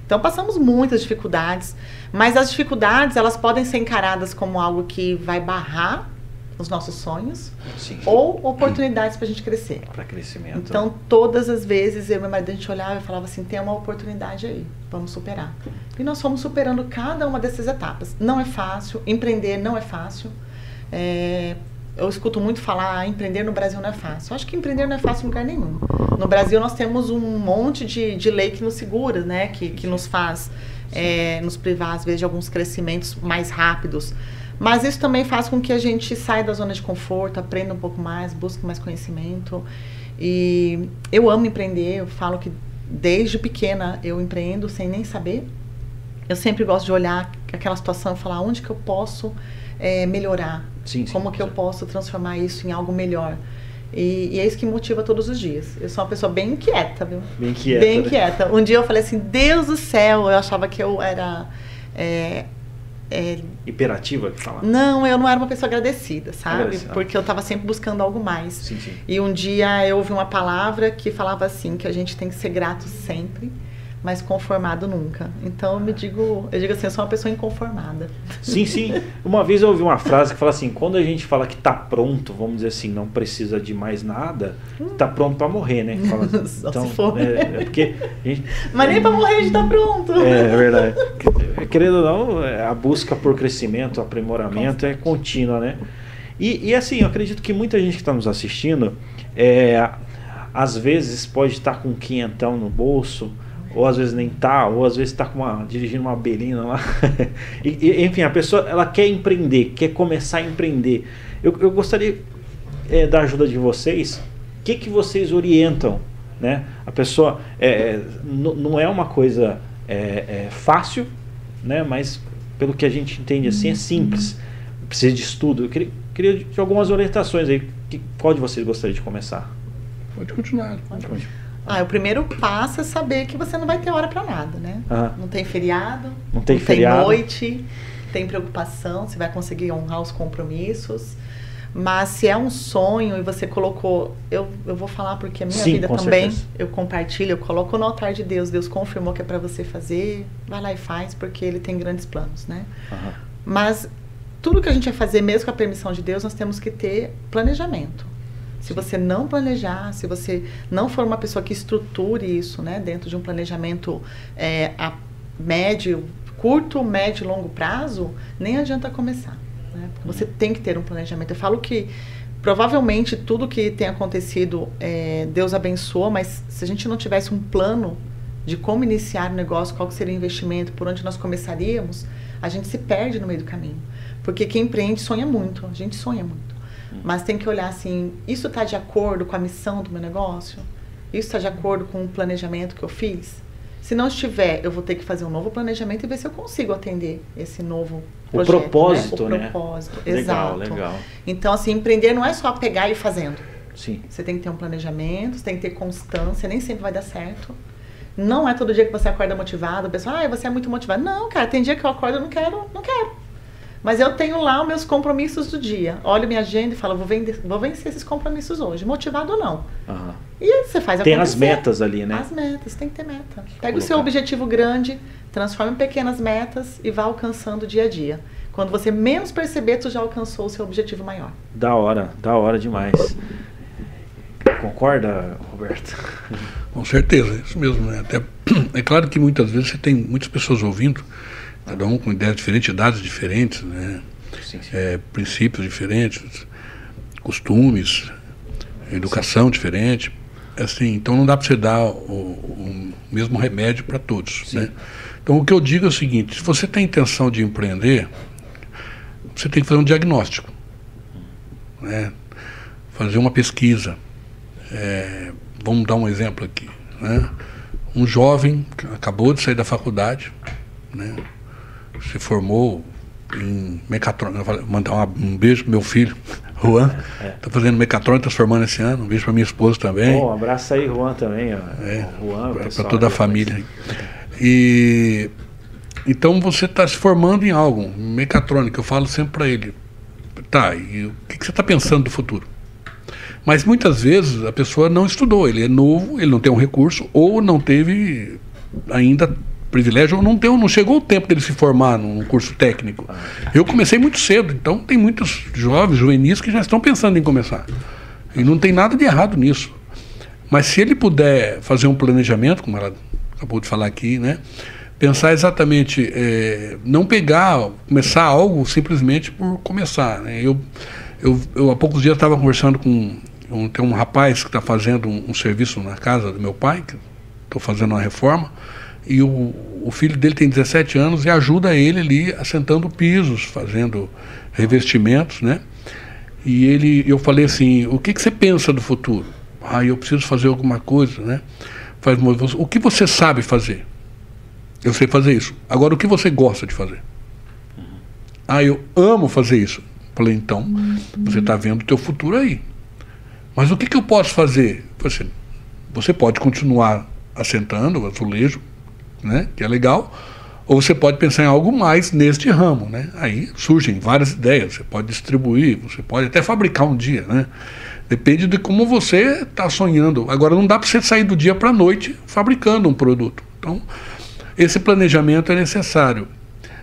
Então passamos muitas dificuldades, mas as dificuldades elas podem ser encaradas como algo que vai barrar os nossos sonhos Sim. ou oportunidades para a gente crescer. Para crescimento. Então, todas as vezes eu e meu marido a gente olhava e falava assim: tem uma oportunidade aí, vamos superar. E nós fomos superando cada uma dessas etapas. Não é fácil, empreender não é fácil. É, eu escuto muito falar: ah, empreender no Brasil não é fácil. Eu acho que empreender não é fácil em lugar nenhum. No Brasil, nós temos um monte de, de lei que nos segura, né? que, que nos faz é, nos privar, às vezes, de alguns crescimentos mais rápidos. Mas isso também faz com que a gente saia da zona de conforto, aprenda um pouco mais, busque mais conhecimento. E eu amo empreender, eu falo que desde pequena eu empreendo sem nem saber. Eu sempre gosto de olhar aquela situação e falar onde que eu posso é, melhorar, sim, sim, como que eu posso transformar isso em algo melhor. E, e, é isso que me motiva todos os dias. Eu sou uma pessoa bem inquieta, viu? Bem inquieta. Bem né? inquieta. Um dia eu falei assim, Deus do céu, eu achava que eu era é, é, Hiperativa que fala? Não, eu não era uma pessoa agradecida, sabe? Agradecida. Porque eu estava sempre buscando algo mais. Sim, sim. E um dia eu ouvi uma palavra que falava assim, que a gente tem que ser grato sempre mas conformado nunca. Então eu me digo, eu digo assim, eu sou uma pessoa inconformada. Sim, sim. Uma vez eu ouvi uma frase que fala assim, quando a gente fala que está pronto, vamos dizer assim, não precisa de mais nada, está pronto para morrer, né? Fala, então, se for. É, é porque gente, Mas nem para morrer a gente está pronto. É, é verdade. Querendo ou não, é, a busca por crescimento, aprimoramento é contínua, né? E, e assim, eu acredito que muita gente que está nos assistindo, é, às vezes pode estar com um quinhentão no bolso, ou às vezes nem tá, ou às vezes está dirigindo uma belina lá. e, e, enfim, a pessoa ela quer empreender, quer começar a empreender. Eu, eu gostaria é, da ajuda de vocês. O que, que vocês orientam? Né? A pessoa é, não é uma coisa é, é, fácil, né? mas pelo que a gente entende assim, é simples. Precisa de estudo. Eu queria, queria de algumas orientações aí. Que, qual de vocês gostaria de começar? Pode continuar. Pode continuar. Ah, o primeiro passo é saber que você não vai ter hora para nada, né? Ah. Não tem feriado, não tem, não feriado. tem noite, tem preocupação, você vai conseguir honrar os compromissos. Mas se é um sonho e você colocou, eu, eu vou falar porque a minha Sim, vida também, certeza. eu compartilho, eu coloco no altar de Deus, Deus confirmou que é para você fazer, vai lá e faz, porque ele tem grandes planos, né? Uhum. Mas tudo que a gente vai fazer, mesmo com a permissão de Deus, nós temos que ter planejamento. Se você não planejar, se você não for uma pessoa que estruture isso, né, dentro de um planejamento é, a médio, curto, médio e longo prazo, nem adianta começar. Né? Você tem que ter um planejamento. Eu falo que provavelmente tudo que tem acontecido, é, Deus abençoa, mas se a gente não tivesse um plano de como iniciar o negócio, qual seria o investimento, por onde nós começaríamos, a gente se perde no meio do caminho. Porque quem empreende sonha muito, a gente sonha muito. Mas tem que olhar assim, isso está de acordo com a missão do meu negócio? Isso está de acordo com o planejamento que eu fiz? Se não estiver, eu vou ter que fazer um novo planejamento e ver se eu consigo atender esse novo projeto. O propósito, né? O propósito, né? exato. Legal, legal. Então, assim, empreender não é só pegar e ir fazendo. Sim. Você tem que ter um planejamento, você tem que ter constância, nem sempre vai dar certo. Não é todo dia que você acorda motivado, o pessoal, ah, você é muito motivado. Não, cara, tem dia que eu acordo e não quero, não quero. Mas eu tenho lá os meus compromissos do dia. Olho minha agenda e falo, vou, vender, vou vencer esses compromissos hoje, motivado ou não. Uhum. E você faz Tem as metas ali, né? As metas, tem que ter meta. Pega Colocar. o seu objetivo grande, transforma em pequenas metas e vá alcançando dia a dia. Quando você menos perceber, tu já alcançou o seu objetivo maior. Da hora, da hora demais. Concorda, Roberto? Com certeza, isso mesmo. Né? Até, é claro que muitas vezes você tem muitas pessoas ouvindo cada um com ideias diferentes, idades diferentes, né? Sim, sim. É, princípios diferentes, costumes, educação diferente. Assim, então não dá para você dar o, o, mesmo remédio para todos. Né? Então o que eu digo é o seguinte: se você tem intenção de empreender, você tem que fazer um diagnóstico, né? fazer uma pesquisa. É, vamos dar um exemplo aqui. Né? Um jovem que acabou de sair da faculdade, né? Se formou em mecatrônica. Mandar um beijo pro meu filho, Juan. Está é. Tá fazendo mecatrônica, transformando esse ano. Um beijo para minha esposa também. Bom, um abraço aí, Juan, também. Ó. É, para toda a família. E então você está se formando em algo, mecatrônica. Eu falo sempre para ele, tá, e o que, que você está pensando do futuro? Mas muitas vezes a pessoa não estudou, ele é novo, ele não tem um recurso, ou não teve ainda privilégio, não, deu, não chegou o tempo dele se formar num curso técnico. Eu comecei muito cedo, então tem muitos jovens, juvenis, que já estão pensando em começar. E não tem nada de errado nisso. Mas se ele puder fazer um planejamento, como ela acabou de falar aqui, né? Pensar exatamente, é, não pegar, começar algo simplesmente por começar. Né? Eu, eu, eu há poucos dias estava conversando com um, tem um rapaz que está fazendo um, um, serviço na casa do meu pai, que estou fazendo uma reforma, e o, o filho dele tem 17 anos e ajuda ele ali assentando pisos, fazendo revestimentos, né? E ele, eu falei assim, o que, que você pensa do futuro? Ah, eu preciso fazer alguma coisa, né? Faz, o que você sabe fazer? Eu sei fazer isso. Agora, o que você gosta de fazer? Ah, eu amo fazer isso. Falei, então, você está vendo o teu futuro aí. Mas o que, que eu posso fazer? Você, assim, você pode continuar assentando azulejo, né, que é legal, ou você pode pensar em algo mais neste ramo, né? Aí surgem várias ideias, você pode distribuir, você pode até fabricar um dia, né? Depende de como você está sonhando. Agora não dá para você sair do dia para a noite fabricando um produto. Então, esse planejamento é necessário.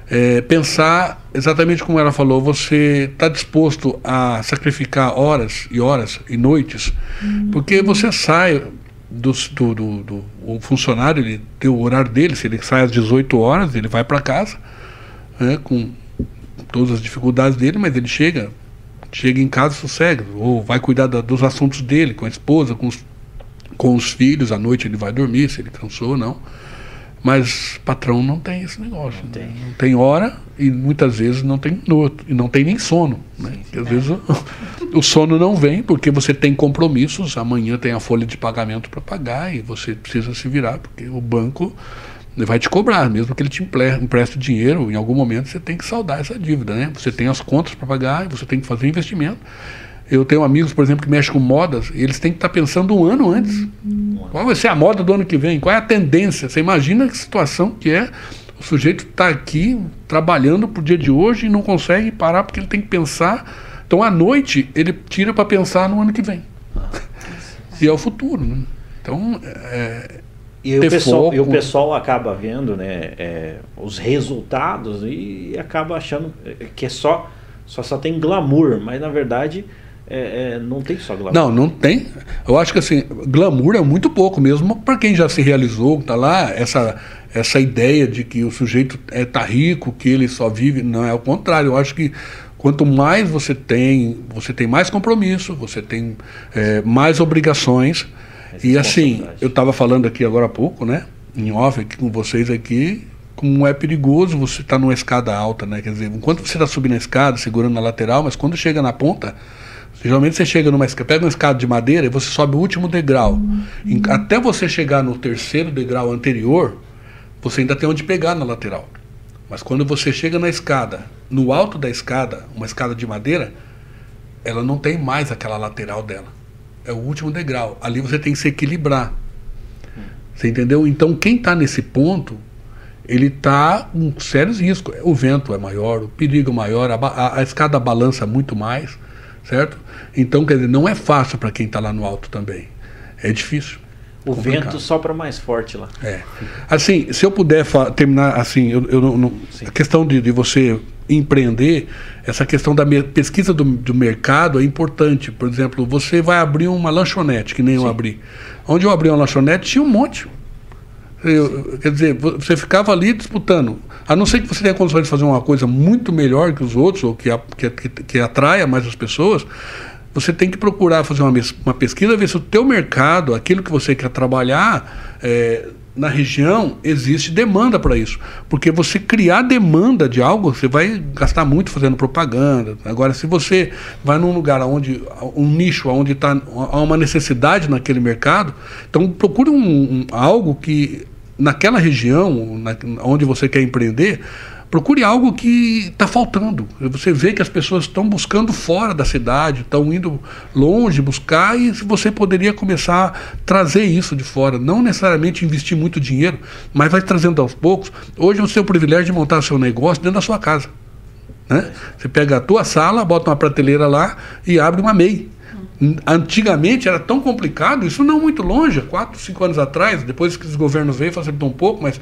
É, pensar exatamente como ela falou, você está disposto a sacrificar horas e horas e noites, uhum. porque você sai, do, do, do, o funcionário, ele tem o horário dele, se ele sai às 18 horas, ele vai para casa, né, com todas as dificuldades dele, mas ele chega, chega em casa sossega, ou vai cuidar da, dos assuntos dele, com a esposa, com os, com os filhos, à noite ele vai dormir, se ele cansou ou não. Mas patrão não tem esse negócio. Não tem, não tem hora e muitas vezes não tem minuto. E não tem nem sono. Né? Sim, sim, às é. vezes o, o, sono não vem porque você tem compromissos. Amanhã tem a folha de pagamento para pagar e você precisa se virar, porque o banco vai te cobrar, mesmo que ele te empreste dinheiro, em algum momento você tem que saldar essa dívida, né? Você tem as contas para pagar, você tem que fazer investimento. Eu tenho amigos, por exemplo, que mexem com modas, e eles têm que estar tá pensando um ano antes. Qual vai ser a moda do ano que vem? Qual é a tendência? Você imagina que situação que é o sujeito está aqui trabalhando para o dia de hoje e não consegue parar porque ele tem que pensar. Então, à noite, ele tira para pensar no ano que vem. e é o futuro. Né? Então, é, e, o pessoal, e o pessoal acaba vendo né, é, os resultados e acaba achando que é só, só, só tem glamour, mas na verdade é, é, não tem só glamour. Não, não tem. Eu acho que assim, glamour é muito pouco mesmo para quem já se realizou, tá lá, essa, essa ideia de que o sujeito é tá rico, que ele só vive. Não, é o contrário. Eu acho que quanto mais você tem, você tem mais compromisso, você tem é, mais obrigações. E assim, eu estava falando aqui agora há pouco, né? Em off aqui com vocês aqui, como é perigoso você estar tá numa escada alta, né? Quer dizer, enquanto você está subindo a escada, segurando na lateral, mas quando chega na ponta, Geralmente você chega numa escada, pega uma escada de madeira e você sobe o último degrau. Até você chegar no terceiro degrau anterior, você ainda tem onde pegar na lateral. Mas quando você chega na escada, no alto da escada, uma escada de madeira, ela não tem mais aquela lateral dela. É o último degrau. Ali você tem que se equilibrar. Você entendeu? Então quem está nesse ponto, ele está com sérios riscos. O vento é maior, o perigo é maior, a, a, a escada balança muito mais certo? Então, quer dizer, não é fácil para quem está lá no alto também. É difícil. O complicado. vento sopra mais forte lá. É. Assim, se eu puder terminar assim, eu, eu não, a questão de, de, você empreender, essa questão da pesquisa do, do, mercado é importante. Por exemplo, você vai abrir uma lanchonete, que nem Sim. eu abri. Onde eu abri uma lanchonete, tinha um monte. Eu, quer dizer, você ficava ali disputando. A não ser que você tenha condições de fazer uma coisa muito melhor que os outros, ou que, que, que, atraia mais as pessoas, você tem que procurar fazer uma, uma pesquisa, ver se o teu mercado, aquilo que você quer trabalhar, é, na região existe demanda para isso. Porque você criar demanda de algo, você vai gastar muito fazendo propaganda. Agora, se você vai num lugar onde um nicho onde está há uma necessidade naquele mercado, então procure um, um, algo que naquela região na, onde você quer empreender, procure algo que está faltando. Você vê que as pessoas estão buscando fora da cidade, estão indo longe buscar e você poderia começar a trazer isso de fora. Não necessariamente investir muito dinheiro, mas vai trazendo aos poucos. Hoje você tem o privilégio de montar seu negócio dentro da sua casa. Né? Você pega a tua sala, bota uma prateleira lá e abre uma MEI. Antigamente era tão complicado, isso não muito longe, quatro, cinco anos atrás, depois que os governos veio, facilitou um pouco, mas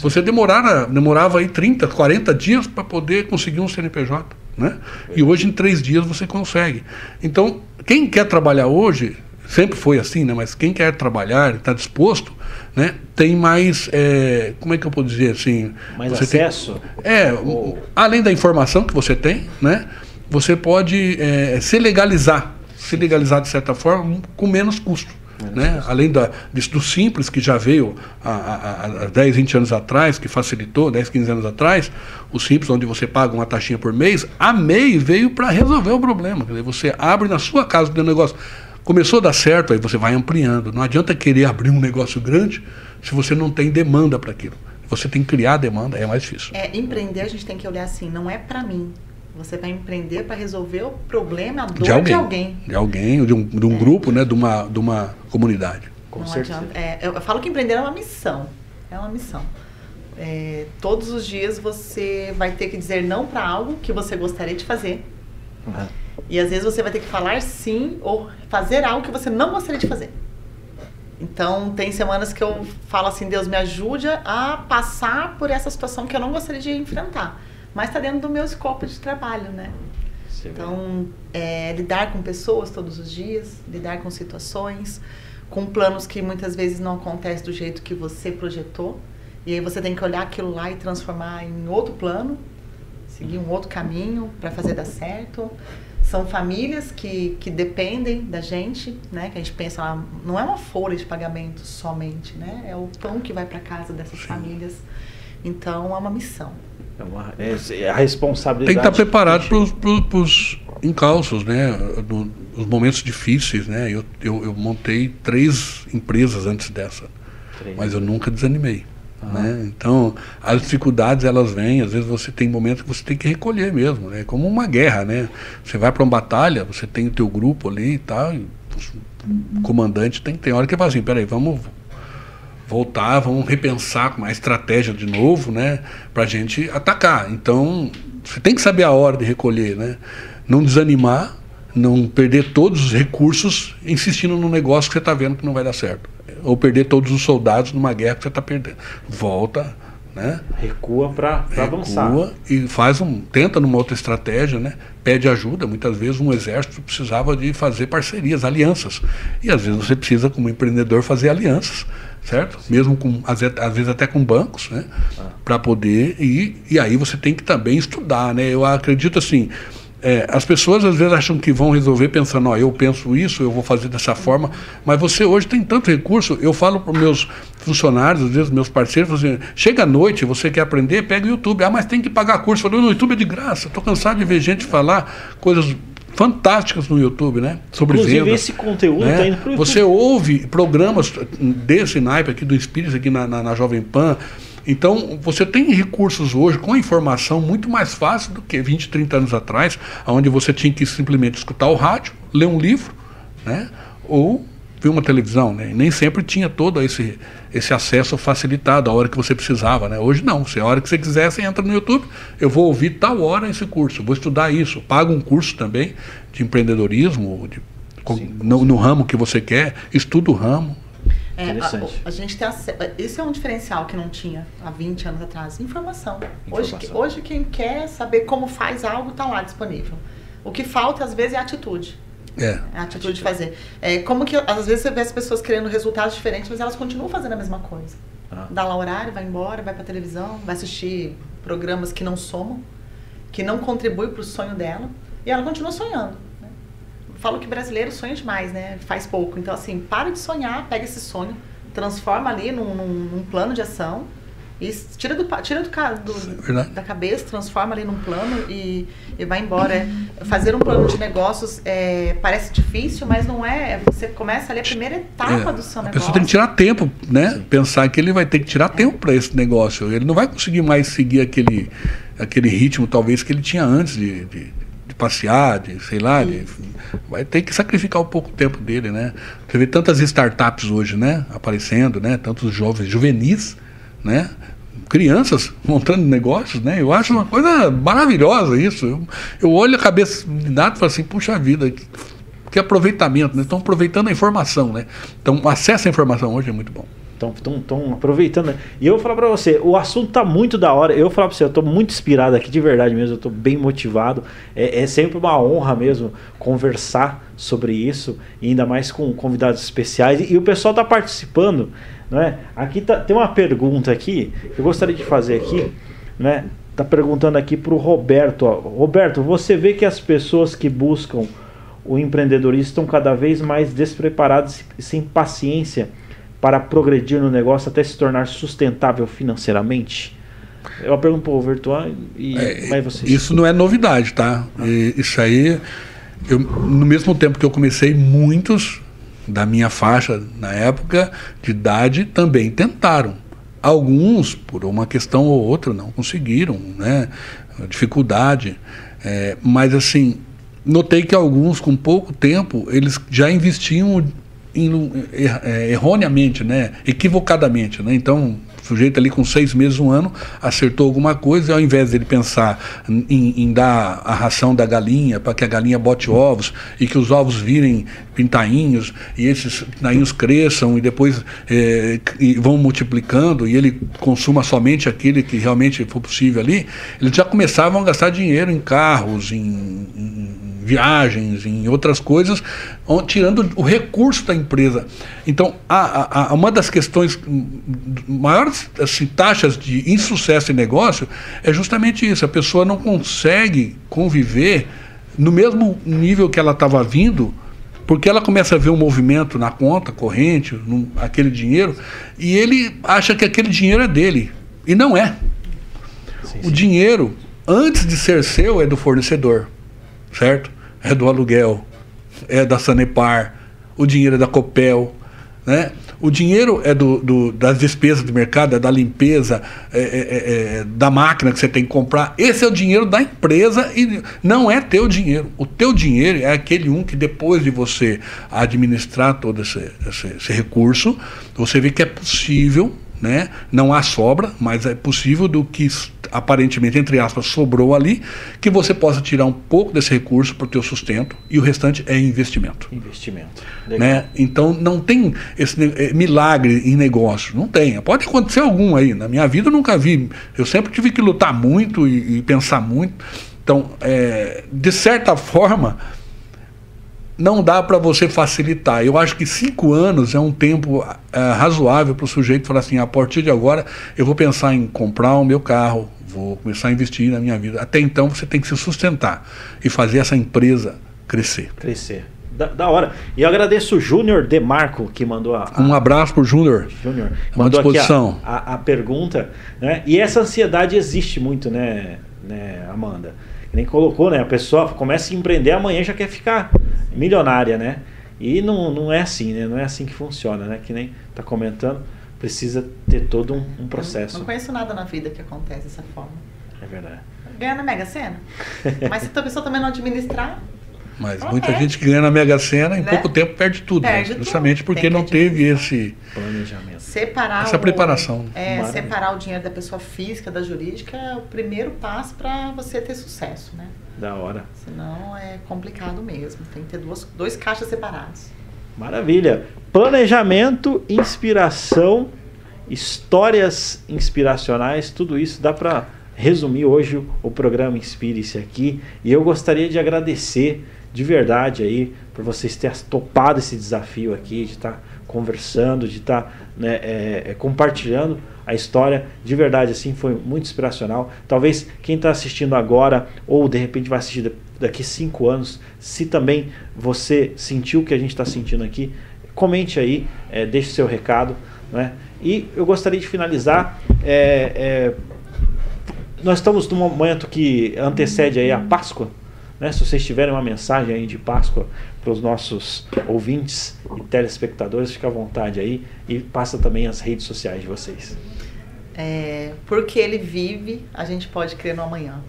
você demorava, demorava aí 30, 40 dias para poder conseguir um CNPJ. Né? E hoje, em três dias, você consegue. Então, quem quer trabalhar hoje, sempre foi assim, né? mas quem quer trabalhar, está disposto, né? tem mais. É, como é que eu posso dizer assim? Mais acesso? Tem, é, Ou... além da informação que você tem, né? você pode é, se legalizar se legalizar de certa forma com menos custo. Né? Além da, disso, do simples que já veio há, há, há 10, 20 anos atrás, que facilitou, 10, 15 anos atrás, o simples, onde você paga uma taxinha por mês, a MEI veio para resolver o problema. Quer dizer, você abre na sua casa o negócio. Começou a dar certo, aí você vai ampliando. Não adianta querer abrir um negócio grande se você não tem demanda para aquilo. Você tem que criar demanda, é mais difícil. É, empreender a gente tem que olhar assim, não é para mim, você vai empreender para resolver o problema, a dor de alguém. De alguém, de, alguém, de um, de um é. grupo, né, de, uma, de uma comunidade. Com Não certeza. Adianta, é, eu falo que empreender é uma missão. É uma missão. É, todos os dias você vai ter que dizer não para algo que você gostaria de fazer. Uhum. E às vezes você vai ter que falar sim ou fazer algo que você não gostaria de fazer. Então, tem semanas que eu falo assim: Deus me ajude a passar por essa situação que eu não gostaria de enfrentar mas está dentro do meu escopo de trabalho, né? Sim, então, é, lidar com pessoas todos os dias, lidar com situações, com planos que muitas vezes não acontecem do jeito que você projetou. E aí você tem que olhar aquilo lá e transformar em outro plano, seguir um outro caminho para fazer dar certo. São famílias que, que dependem da gente, né? Que a gente pensa lá, não é uma folha de pagamento somente, né? É o pão que vai para casa dessas Sim. famílias. Então, é uma missão. É, é, é a responsabilidade. Tem que estar preparado para os encalços, né? Os momentos difíceis, né? Eu, eu, eu, montei três empresas antes dessa, três. mas eu nunca desanimei. Né? Então, as dificuldades elas vêm, às vezes você tem momentos que você tem que recolher mesmo, né? como uma guerra, né? Você vai para uma batalha, você tem o teu grupo ali e tal, e o comandante tem, tem hora que fala assim, peraí, vamos voltar, vamos repensar com a estratégia de novo, né? Para a gente atacar. Então, você tem que saber a hora de recolher, né? Não desanimar, não perder todos os recursos insistindo num negócio que você está vendo que não vai dar certo ou perder todos os soldados numa guerra que você está perdendo. Volta, né? Recua para avançar. Recua e faz um, tenta numa outra estratégia, né? Pede ajuda. Muitas vezes um exército precisava de fazer parcerias, alianças. E às vezes você precisa, como empreendedor, fazer alianças, certo? Sim. Mesmo com, às, vezes até com bancos, né? Ah. Para poder. E, e aí você tem que também estudar, né? Eu acredito assim é, as pessoas às vezes acham que vão resolver pensando, ó, eu penso isso, eu vou fazer dessa forma, mas você hoje tem tanto recurso, eu falo para os meus funcionários, às vezes meus parceiros, assim, chega à noite, você quer aprender, pega o YouTube, ah, mas tem que pagar curso. Eu falo, no YouTube é de graça, estou cansado de ver gente falar coisas fantásticas no YouTube, né? Sobre Inclusive venda, esse conteúdo né? tá indo pro YouTube. Você ouve programas desse naipe aqui do Espírito, aqui na, na, na Jovem Pan, então, você tem recursos hoje com informação muito mais fácil do que 20, 30 anos atrás, onde você tinha que simplesmente escutar o rádio, ler um livro, né? ou ver uma televisão. Né? nem sempre tinha todo esse, esse acesso facilitado a hora que você precisava. Né? Hoje não. Se a hora que você quiser, você entra no YouTube, eu vou ouvir tal hora esse curso, vou estudar isso. Paga um curso também de empreendedorismo, de, Sim, no, no ramo que você quer, estuda o ramo, é, a, a, gente tem acesso. Esse é um diferencial que não tinha há 20 anos atrás. Informação. Informação. Hoje, hoje quem quer saber como faz algo está lá disponível. O que falta, às vezes, é atitude. É. é a atitude de fazer. É, como que, às vezes, você vê as pessoas querendo resultados diferentes, mas elas continuam fazendo a mesma coisa. Ah. Dá lá horário, vai embora, vai pra televisão, vai assistir programas que não somam, que não contribuem para o sonho dela, e ela continua sonhando falo que brasileiro sonha demais, né? Faz pouco. Então, assim, para de sonhar, pega esse sonho, transforma ali num, num, num plano de ação e tira do, tira do, do é da cabeça, transforma ali num plano e, e vai embora. Fazer um plano de negócios é, parece difícil, mas não é. Você começa ali a primeira etapa é, do seu negócio. A pessoa tem que tirar tempo, né? Sim. Pensar que ele vai ter que tirar é. tempo para esse negócio. Ele não vai conseguir mais seguir aquele, aquele ritmo, talvez, que ele tinha antes de, de de passear, de sei lá, de, vai ter que sacrificar um pouco o tempo dele, né? Você vê tantas startups hoje, né, aparecendo, né, tantos jovens, juvenis, né, crianças montando negócios, né? Eu acho uma coisa maravilhosa isso. Eu, eu olho a cabeça de nada e falo assim, puxa vida, que, que aproveitamento, né? Estão aproveitando a informação, né? Então, acesso à informação hoje é muito bom. Estão aproveitando. Né? E eu vou falar pra você, o assunto tá muito da hora. Eu vou falar pra você, eu tô muito inspirado aqui, de verdade mesmo. Eu tô bem motivado. É, é sempre uma honra mesmo conversar sobre isso. E ainda mais com convidados especiais. E, o pessoal tá participando. Né? Aqui tá, tem uma pergunta aqui que eu gostaria de fazer aqui. Né? Tá perguntando aqui pro Roberto. Ó. Roberto, você vê que as pessoas que buscam o empreendedorismo estão cada vez mais despreparadas e sem paciência para progredir no negócio até se tornar sustentável financeiramente? Eu pergunto para o Virtual e é, você. Isso não é novidade, tá? E isso aí, eu, no mesmo tempo que eu comecei, muitos da minha faixa na época de idade também tentaram. Alguns, por uma questão ou outra, não conseguiram, né? Dificuldade. É, mas assim, notei que alguns, com pouco tempo, eles já investiam é, erroneamente, né? equivocadamente. Né? Então, o sujeito ali com seis meses, um ano, acertou alguma coisa e ao invés dele pensar em, em dar a ração da galinha para que a galinha bote ovos e que os ovos virem pintainhos e esses pintainhos cresçam e depois é, e vão multiplicando e ele consuma somente aquele que realmente for possível ali, eles já começavam a gastar dinheiro em carros, em, em viagens, em outras coisas, tirando o recurso da empresa. Então, a, a, uma das questões maiores assim, taxas de insucesso em negócio é justamente isso: a pessoa não consegue conviver no mesmo nível que ela estava vindo. Porque ela começa a ver um movimento na conta corrente, no, aquele dinheiro, e ele acha que aquele dinheiro é dele. E não é. Sim, o sim. dinheiro, antes de ser seu, é do fornecedor. Certo? É do aluguel, é da Sanepar, o dinheiro é da Copel, Né? O dinheiro é do, do, das despesas do mercado, é da limpeza, é, é, é, é, da máquina que você tem que comprar. Esse é o dinheiro da empresa e não é teu dinheiro. O teu dinheiro é aquele um que depois de você administrar todo esse, esse, esse recurso, você vê que é possível né? Não há sobra, mas é possível do que aparentemente, entre aspas, sobrou ali, que você possa tirar um pouco desse recurso para o teu sustento e o restante é investimento. Investimento. Né? Então não tem esse eh, milagre em negócio, não tem. Pode acontecer algum aí. Na minha vida eu nunca vi. Eu sempre tive que lutar muito e, e pensar muito. Então, é, de certa forma, não dá para você facilitar. Eu acho que cinco anos é um tempo é, razoável para o sujeito falar assim: a partir de agora eu vou pensar em comprar o meu carro, vou começar a investir na minha vida. Até então você tem que se sustentar e fazer essa empresa crescer. Crescer. Da, da hora. E eu agradeço o Júnior Demarco que mandou a, a. Um abraço para o Júnior. Júnior. Mandou disposição. a, a, a, pergunta. Né? E essa ansiedade existe muito, né, né Amanda? Nem colocou, né? A pessoa começa a empreender amanhã já quer ficar milionária, né? E não, não é assim, né? Não é assim que funciona, né? Que nem tá comentando, precisa ter todo um, um processo. Não, não conheço nada na vida que acontece dessa forma. É verdade. Ganha na Mega Sena. Mas se a pessoa também não administrar, mas muita gente que ganha na Mega Sena em né? pouco tempo perde tudo, né? perde né? justamente tudo. porque não teve esse planejamento. Separar essa preparação. É, separar o dinheiro da pessoa física da jurídica é o primeiro passo para você ter sucesso, né? Da hora. Senão é complicado mesmo. Tem que ter duas, dois caixas separados. Maravilha. Planejamento, inspiração, histórias inspiracionais, tudo isso dá para resumir hoje o programa Inspire-se aqui. E eu gostaria de agradecer de verdade aí por vocês terem topado esse desafio aqui, de estar tá conversando, de estar tá, né, é, é, compartilhando a história. De verdade, assim, foi muito inspiracional. Talvez quem está assistindo agora, ou de repente vai assistir daqui cinco anos, se também você sentiu o que a gente está sentindo aqui, comente aí, é, deixe seu recado. Né? E eu gostaria de finalizar. É, é, nós estamos num momento que antecede aí a Páscoa. Né? Se vocês tiverem uma mensagem aí de Páscoa para os nossos ouvintes e telespectadores, fica à vontade aí e passa também as redes sociais de vocês. É, porque ele vive, a gente pode crer no amanhã.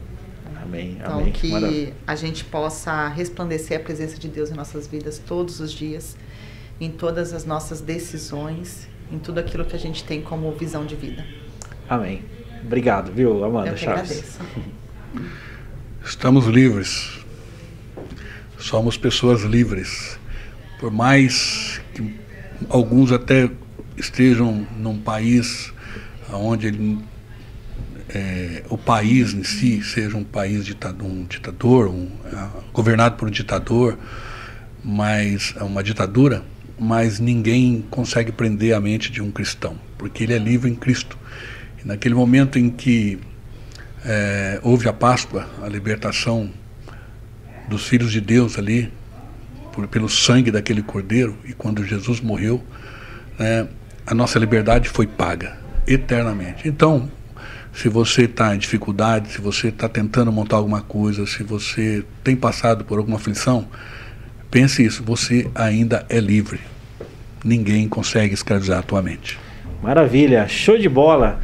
Amém. Então amém. que Maravilha. a gente possa resplandecer a presença de Deus em nossas vidas todos os dias, em todas as nossas decisões, em tudo aquilo que a gente tem como visão de vida. Amém. Obrigado, viu, Amanda Eu Chaves? Agradeço. Estamos livres. Somos pessoas livres. Por mais que alguns até estejam num país onde ele, é, o país em si seja um país ditador, um ditador, um, é, governado por um ditador, mas é uma ditadura, mas ninguém consegue prender a mente de um cristão, porque ele é livre em Cristo. E naquele momento em que é, houve a Páscoa, a libertação dos filhos de Deus ali, por, pelo sangue daquele cordeiro, e quando Jesus morreu, né, a nossa liberdade foi paga eternamente. Então, se você está em dificuldade, se você está tentando montar alguma coisa, se você tem passado por alguma aflição, pense isso, você ainda é livre. Ninguém consegue escravizar a tua mente. Maravilha, show de bola.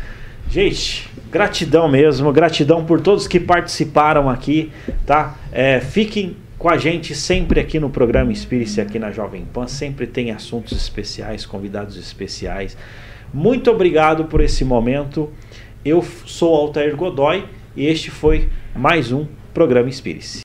Gente, Gratidão mesmo, gratidão por todos que participaram aqui, tá? É, fiquem com a gente sempre aqui no programa Inspire-se aqui na Jovem Pan, sempre tem assuntos especiais, convidados especiais. Muito obrigado por esse momento. Eu sou Altair Godoy e este foi mais um programa Inspire-se.